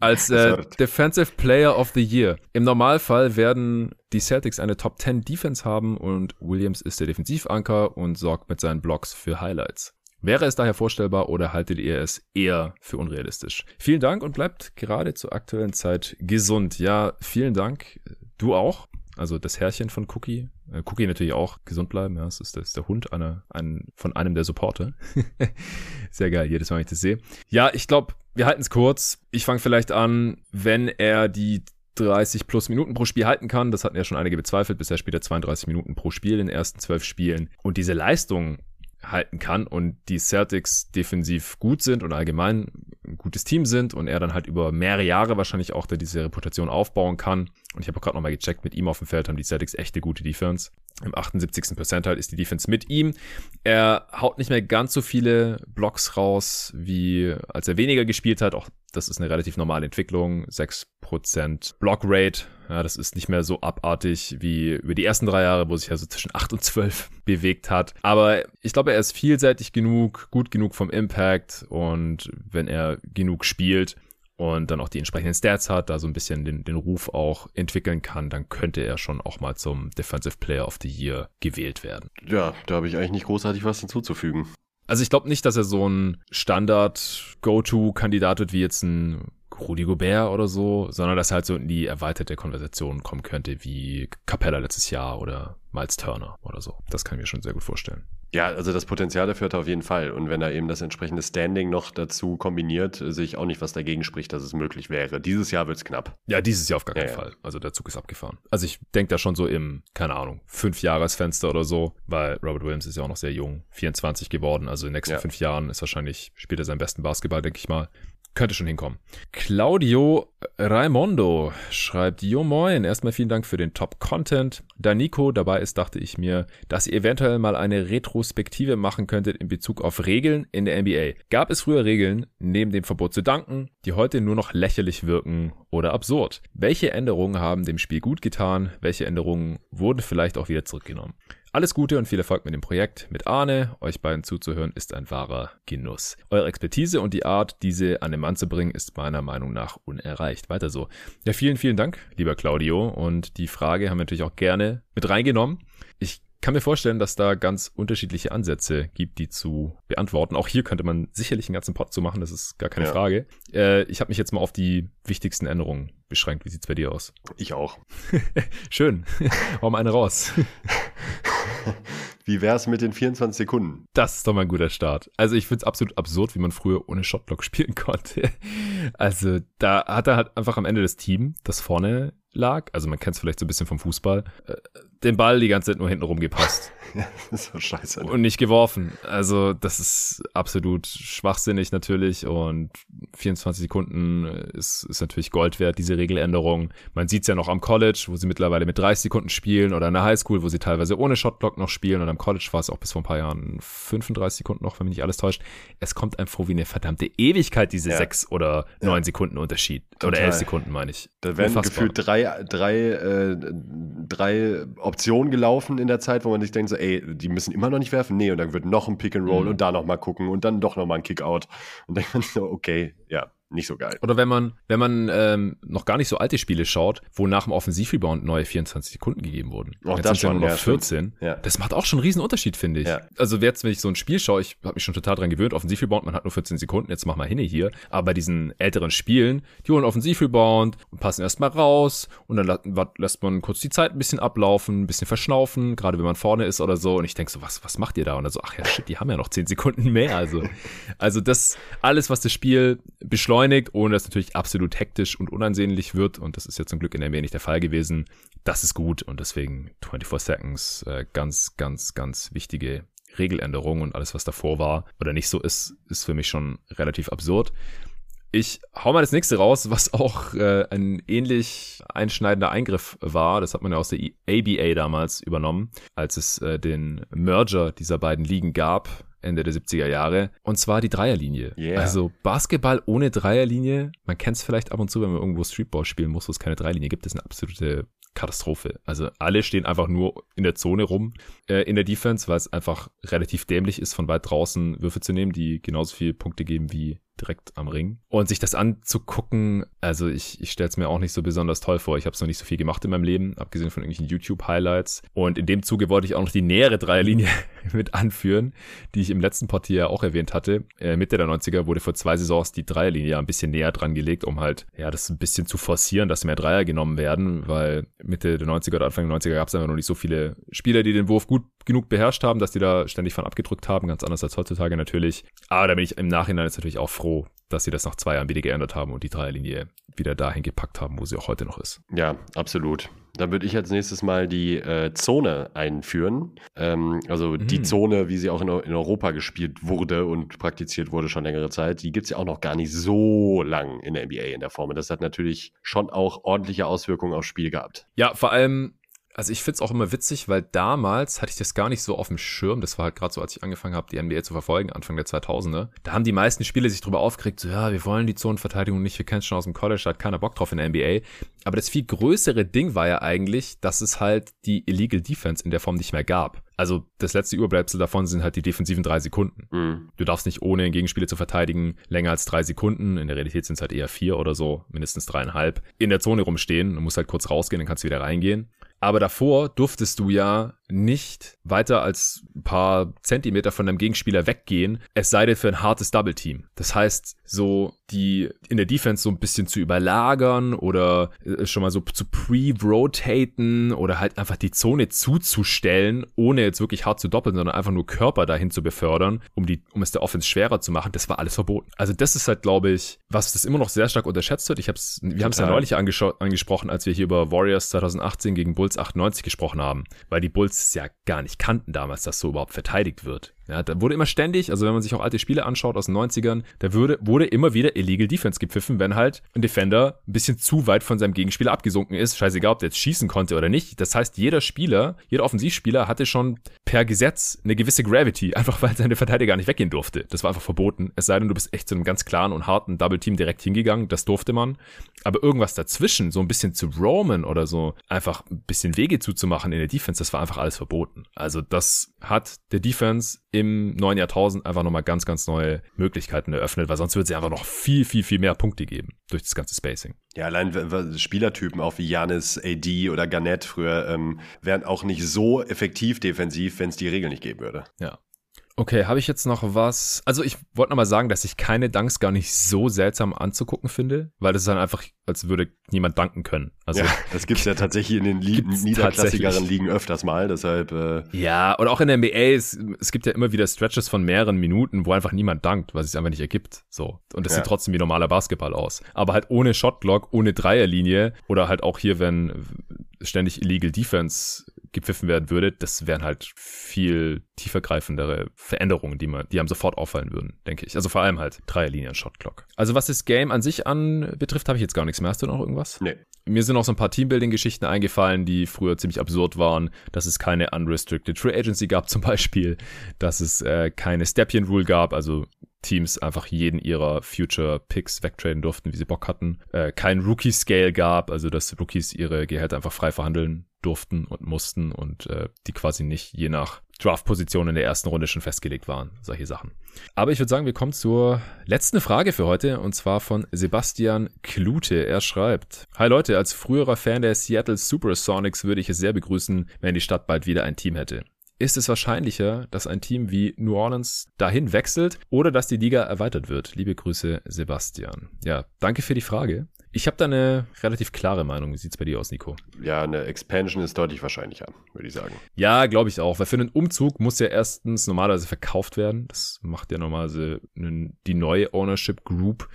Als äh, Defensive Player of the Year. Im Normalfall werden die Celtics eine Top 10 Defense haben und Williams ist der Defensivanker und sorgt mit seinen Blocks für Highlights. Wäre es daher vorstellbar oder haltet ihr es eher für unrealistisch? Vielen Dank und bleibt gerade zur aktuellen Zeit gesund. Ja, vielen Dank. Du auch. Also das Herrchen von Cookie. Äh, Cookie natürlich auch gesund bleiben. Ja, das ist, das ist der Hund einer, ein, von einem der Supporter. *laughs* Sehr geil, jedes Mal, wenn ich das sehe. Ja, ich glaube, wir halten es kurz. Ich fange vielleicht an, wenn er die 30 plus Minuten pro Spiel halten kann. Das hatten ja schon einige bezweifelt. Bisher spielt er 32 Minuten pro Spiel in den ersten zwölf Spielen. Und diese Leistung halten kann und die Celtics defensiv gut sind und allgemein ein gutes Team sind und er dann halt über mehrere Jahre wahrscheinlich auch da diese Reputation aufbauen kann. Und ich habe auch gerade nochmal gecheckt, mit ihm auf dem Feld haben die Celtics echte gute Defense. Im 78. Percentile ist die Defense mit ihm. Er haut nicht mehr ganz so viele Blocks raus, wie als er weniger gespielt hat. Auch das ist eine relativ normale Entwicklung. 6% Block Rate. Ja, das ist nicht mehr so abartig wie über die ersten drei Jahre, wo sich also zwischen 8 und 12 *laughs* bewegt hat. Aber ich glaube, er ist vielseitig genug, gut genug vom Impact und wenn er genug spielt, und dann auch die entsprechenden Stats hat, da so ein bisschen den, den Ruf auch entwickeln kann, dann könnte er schon auch mal zum Defensive Player of the Year gewählt werden. Ja, da habe ich eigentlich nicht großartig was hinzuzufügen. Also ich glaube nicht, dass er so ein Standard-Go-To-Kandidat wird wie jetzt ein Rudi Gobert oder so, sondern dass er halt so in die erweiterte Konversation kommen könnte, wie Capella letztes Jahr oder Miles Turner oder so. Das kann ich mir schon sehr gut vorstellen. Ja, also das Potenzial dafür hat er auf jeden Fall. Und wenn er eben das entsprechende Standing noch dazu kombiniert, sehe ich auch nicht, was dagegen spricht, dass es möglich wäre. Dieses Jahr wird es knapp. Ja, dieses Jahr auf gar keinen ja, Fall. Also der Zug ist abgefahren. Also ich denke da schon so im, keine Ahnung, fünf Jahresfenster oder so, weil Robert Williams ist ja auch noch sehr jung, 24 geworden. Also in den nächsten ja. fünf Jahren ist wahrscheinlich, spielt er seinen besten Basketball, denke ich mal. Könnte schon hinkommen. Claudio Raimondo schreibt, Jo moin, erstmal vielen Dank für den Top-Content. Da Nico dabei ist, dachte ich mir, dass ihr eventuell mal eine Retrospektive machen könntet in Bezug auf Regeln in der NBA. Gab es früher Regeln, neben dem Verbot zu danken, die heute nur noch lächerlich wirken oder absurd? Welche Änderungen haben dem Spiel gut getan? Welche Änderungen wurden vielleicht auch wieder zurückgenommen? Alles Gute und viel Erfolg mit dem Projekt. Mit Arne, euch beiden zuzuhören, ist ein wahrer Genuss. Eure Expertise und die Art, diese an den Mann zu bringen, ist meiner Meinung nach unerreicht. Weiter so. Ja, vielen, vielen Dank, lieber Claudio. Und die Frage haben wir natürlich auch gerne mit reingenommen. Ich kann mir vorstellen, dass da ganz unterschiedliche Ansätze gibt, die zu beantworten. Auch hier könnte man sicherlich einen ganzen Pod zu machen, das ist gar keine ja. Frage. Äh, ich habe mich jetzt mal auf die wichtigsten Änderungen beschränkt. Wie sieht's bei dir aus? Ich auch. *laughs* Schön. Hau mal eine raus. *laughs* *laughs* Wie wär's mit den 24 Sekunden? Das ist doch mal ein guter Start. Also ich find's absolut absurd, wie man früher ohne Shotblock *laughs* spielen konnte. Also da hat er halt einfach am Ende das Team, das vorne lag, also man kennt es vielleicht so ein bisschen vom Fußball, äh, den Ball die ganze Zeit nur hinten rumgepasst. *laughs* ja, das ist so scheiße. Ne? Und nicht geworfen. Also das ist absolut schwachsinnig natürlich und 24 Sekunden ist, ist natürlich Gold wert, diese Regeländerung. Man sieht es ja noch am College, wo sie mittlerweile mit 30 Sekunden spielen oder in der Highschool, wo sie teilweise ohne Shotblock noch spielen und am College war es auch bis vor ein paar Jahren 35 Sekunden noch, wenn mich nicht alles täuscht. Es kommt einem vor wie eine verdammte Ewigkeit, diese ja. sechs oder neun ja. Sekunden Unterschied. Total. Oder elf Sekunden, meine ich. Da werden Unfassbar. gefühlt drei, drei, äh, drei Optionen gelaufen in der Zeit, wo man sich denkt, so, ey, die müssen immer noch nicht werfen. Nee, und dann wird noch ein Pick and Roll mhm. und da noch mal gucken und dann doch noch mal ein Kickout. Und dann denkt *laughs* man so, okay, ja, nicht so geil. Oder wenn man, wenn man ähm, noch gar nicht so alte Spiele schaut, wo nach dem Offensivrebound neue 24 Sekunden gegeben wurden. Auch jetzt das schon, nur noch ja, 14. Ja. Das macht auch schon einen riesen Unterschied, finde ich. Ja. Also jetzt, wenn ich so ein Spiel schaue, ich habe mich schon total dran gewöhnt, Offensivrebound, man hat nur 14 Sekunden, jetzt mach mal hin hier. Aber bei diesen älteren Spielen, die holen Offensivrebound und passen erstmal raus und dann lässt man kurz die Zeit ein bisschen ablaufen, ein bisschen verschnaufen, gerade wenn man vorne ist oder so. Und ich denke so, was, was macht ihr da? Und dann so, ach ja, shit, die haben ja noch 10 Sekunden mehr. Also, also das alles, was das Spiel beschleunigt, ohne dass natürlich absolut hektisch und unansehnlich wird. Und das ist ja zum Glück in der NBA nicht der Fall gewesen. Das ist gut und deswegen 24 Seconds äh, ganz, ganz, ganz wichtige Regeländerung und alles, was davor war oder nicht so ist, ist für mich schon relativ absurd. Ich hau mal das nächste raus, was auch äh, ein ähnlich einschneidender Eingriff war. Das hat man ja aus der ABA damals übernommen, als es äh, den Merger dieser beiden Ligen gab. Ende der 70er Jahre. Und zwar die Dreierlinie. Yeah. Also Basketball ohne Dreierlinie. Man kennt es vielleicht ab und zu, wenn man irgendwo Streetball spielen muss, wo es keine Dreierlinie gibt. Das ist eine absolute Katastrophe. Also alle stehen einfach nur in der Zone rum äh, in der Defense, weil es einfach relativ dämlich ist, von weit draußen Würfe zu nehmen, die genauso viele Punkte geben wie direkt am Ring. Und sich das anzugucken, also ich, ich stelle es mir auch nicht so besonders toll vor. Ich habe es noch nicht so viel gemacht in meinem Leben, abgesehen von irgendwelchen YouTube-Highlights. Und in dem Zuge wollte ich auch noch die nähere Dreierlinie *laughs* mit anführen, die ich im letzten Partie ja auch erwähnt hatte. Äh, Mitte der 90er wurde vor zwei Saisons die Dreierlinie ein bisschen näher dran gelegt, um halt, ja, das ein bisschen zu forcieren, dass mehr Dreier genommen werden, weil Mitte der 90er oder Anfang der 90er gab es einfach noch nicht so viele Spieler, die den Wurf gut genug beherrscht haben, dass die da ständig von abgedrückt haben, ganz anders als heutzutage natürlich. Aber da bin ich im Nachhinein jetzt natürlich auch froh, dass sie das nach zwei Jahren wieder geändert haben und die Dreierlinie wieder dahin gepackt haben, wo sie auch heute noch ist. Ja, absolut. Dann würde ich als nächstes mal die äh, Zone einführen. Ähm, also mhm. die Zone, wie sie auch in, in, Europa gespielt wurde und praktiziert wurde schon längere Zeit, die gibt es ja auch noch gar nicht so lang in der NBA in der Form. Und das hat natürlich schon auch ordentliche Auswirkungen aufs Spiel gehabt. Ja, vor allem also ich find's auch immer witzig, weil damals hatte ich das gar nicht so auf dem Schirm. Das war halt gerade so, als ich angefangen habe, die NBA zu verfolgen, Anfang der 2000er. Da haben die meisten Spiele sich drüber aufgeregt, so ja, wir wollen die Zonenverteidigung nicht, wir kennen es schon aus dem College, da hat keiner Bock drauf in der NBA. Aber das viel größere Ding war ja eigentlich, dass es halt die Illegal Defense in der Form nicht mehr gab. Also das letzte Überbleibsel davon sind halt die defensiven drei Sekunden. Mhm. Du darfst nicht ohne einen Gegenspieler zu verteidigen länger als drei Sekunden. In der Realität sind es halt eher vier oder so, mindestens dreieinhalb. In der Zone rumstehen. Du musst halt kurz rausgehen, dann kannst du wieder reingehen. Aber davor durftest du ja nicht weiter als ein paar Zentimeter von deinem Gegenspieler weggehen, es sei denn für ein hartes Double Team. Das heißt, so die in der Defense so ein bisschen zu überlagern oder äh, schon mal so zu pre-rotaten oder halt einfach die Zone zuzustellen, ohne jetzt wirklich hart zu doppeln, sondern einfach nur Körper dahin zu befördern, um die, um es der Offense schwerer zu machen, das war alles verboten. Also das ist halt, glaube ich, was das immer noch sehr stark unterschätzt wird. Ich hab's, wir haben es ja neulich angesprochen, als wir hier über Warriors 2018 gegen Bulls 98 gesprochen haben, weil die Bulls es ja gar nicht kannten damals, dass so überhaupt verteidigt wird. Ja, da wurde immer ständig, also wenn man sich auch alte Spiele anschaut aus den 90ern, da würde, wurde immer wieder Illegal Defense gepfiffen, wenn halt ein Defender ein bisschen zu weit von seinem Gegenspieler abgesunken ist. Scheißegal, ob der jetzt schießen konnte oder nicht. Das heißt, jeder Spieler, jeder Offensivspieler hatte schon per Gesetz eine gewisse Gravity, *laughs* einfach weil seine Verteidiger gar nicht weggehen durfte. Das war einfach verboten. Es sei denn, du bist echt zu einem ganz klaren und harten Double Team direkt hingegangen. Das durfte man. Aber irgendwas dazwischen, so ein bisschen zu roamen oder so, einfach ein bisschen Wege zuzumachen in der Defense, das war einfach alles verboten. Also das hat der Defense im neuen Jahrtausend einfach nochmal ganz, ganz neue Möglichkeiten eröffnet, weil sonst würde es ja einfach noch viel, viel, viel mehr Punkte geben durch das ganze Spacing. Ja, allein Spielertypen auch wie Janis, AD oder Garnett früher ähm, wären auch nicht so effektiv defensiv, wenn es die Regeln nicht geben würde. Ja. Okay, habe ich jetzt noch was? Also ich wollte nochmal sagen, dass ich keine Dunks gar nicht so seltsam anzugucken finde, weil das ist dann einfach, als würde niemand danken können. Also, ja, das gibt's ja *laughs* tatsächlich in den Ligen, niederklassigeren Ligen öfters mal, deshalb. Äh ja, und auch in der NBA, es, es gibt ja immer wieder Stretches von mehreren Minuten, wo einfach niemand dankt, was es einfach nicht ergibt. So. Und das ja. sieht trotzdem wie normaler Basketball aus. Aber halt ohne Shotblock, ohne Dreierlinie oder halt auch hier, wenn ständig Illegal Defense gepfiffen werden würde, das wären halt viel tiefergreifendere Veränderungen, die man, die einem sofort auffallen würden, denke ich. Also vor allem halt Dreierlinien Shotclock. Also was das Game an sich an betrifft, habe ich jetzt gar nichts mehr. Hast du noch irgendwas? Nee. Mir sind auch so ein paar Teambuilding-Geschichten eingefallen, die früher ziemlich absurd waren, dass es keine Unrestricted Free Agency gab zum Beispiel, dass es äh, keine Stepien Rule gab, also Teams einfach jeden ihrer Future Picks wegtraden durften, wie sie Bock hatten. Äh, kein Rookie Scale gab, also dass Rookies ihre Gehälter einfach frei verhandeln durften und mussten und äh, die quasi nicht je nach Draft-Position in der ersten Runde schon festgelegt waren. Solche Sachen. Aber ich würde sagen, wir kommen zur letzten Frage für heute und zwar von Sebastian Klute. Er schreibt: Hi Leute, als früherer Fan der Seattle Supersonics würde ich es sehr begrüßen, wenn die Stadt bald wieder ein Team hätte ist es wahrscheinlicher, dass ein Team wie New Orleans dahin wechselt oder dass die Liga erweitert wird? Liebe Grüße, Sebastian. Ja, danke für die Frage. Ich habe da eine relativ klare Meinung. Wie sieht's bei dir aus, Nico? Ja, eine Expansion ist deutlich wahrscheinlicher, würde ich sagen. Ja, glaube ich auch. Weil für einen Umzug muss ja erstens normalerweise verkauft werden. Das macht ja normalerweise die neue Ownership Group.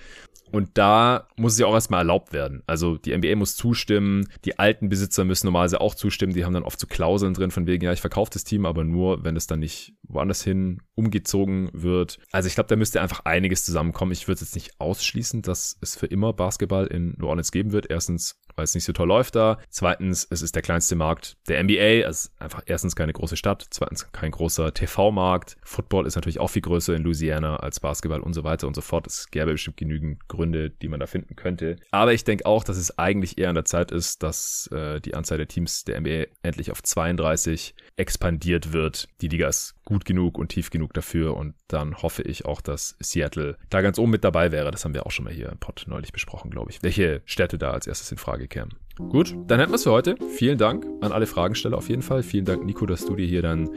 Und da muss es ja auch erstmal erlaubt werden. Also die NBA muss zustimmen, die alten Besitzer müssen normalerweise auch zustimmen, die haben dann oft so Klauseln drin von wegen, ja, ich verkaufe das Team, aber nur, wenn es dann nicht woanders hin umgezogen wird. Also ich glaube, da müsste einfach einiges zusammenkommen. Ich würde jetzt nicht ausschließen, dass es für immer Basketball in New Orleans geben wird. Erstens, weil es nicht so toll läuft da. Zweitens, es ist der kleinste Markt der NBA. Ist einfach erstens keine große Stadt. Zweitens kein großer TV-Markt. Football ist natürlich auch viel größer in Louisiana als Basketball und so weiter und so fort. Es gäbe bestimmt genügend Gründe, die man da finden könnte. Aber ich denke auch, dass es eigentlich eher an der Zeit ist, dass äh, die Anzahl der Teams der NBA endlich auf 32 expandiert wird. Die Liga ist gut genug und tief genug dafür und dann hoffe ich auch, dass Seattle da ganz oben mit dabei wäre. Das haben wir auch schon mal hier im Pod neulich besprochen, glaube ich. Welche Städte da als erstes in Frage kämen. Gut, dann hätten wir es für heute. Vielen Dank an alle Fragensteller auf jeden Fall. Vielen Dank, Nico, dass du dir hier dann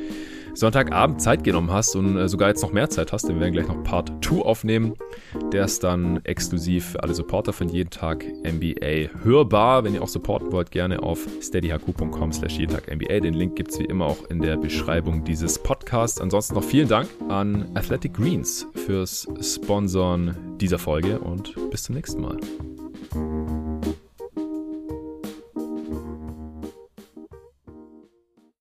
Sonntagabend Zeit genommen hast und äh, sogar jetzt noch mehr Zeit hast, denn wir werden gleich noch Part 2 aufnehmen. Der ist dann exklusiv für alle Supporter von jeden Tag NBA hörbar. Wenn ihr auch supporten wollt, gerne auf steadyhq.com slash jeden Tag NBA. Den Link gibt es wie immer auch in der Beschreibung dieses Podcasts. Ansonsten noch vielen Dank an Athletic Greens fürs Sponsoren dieser Folge und bis zum nächsten Mal.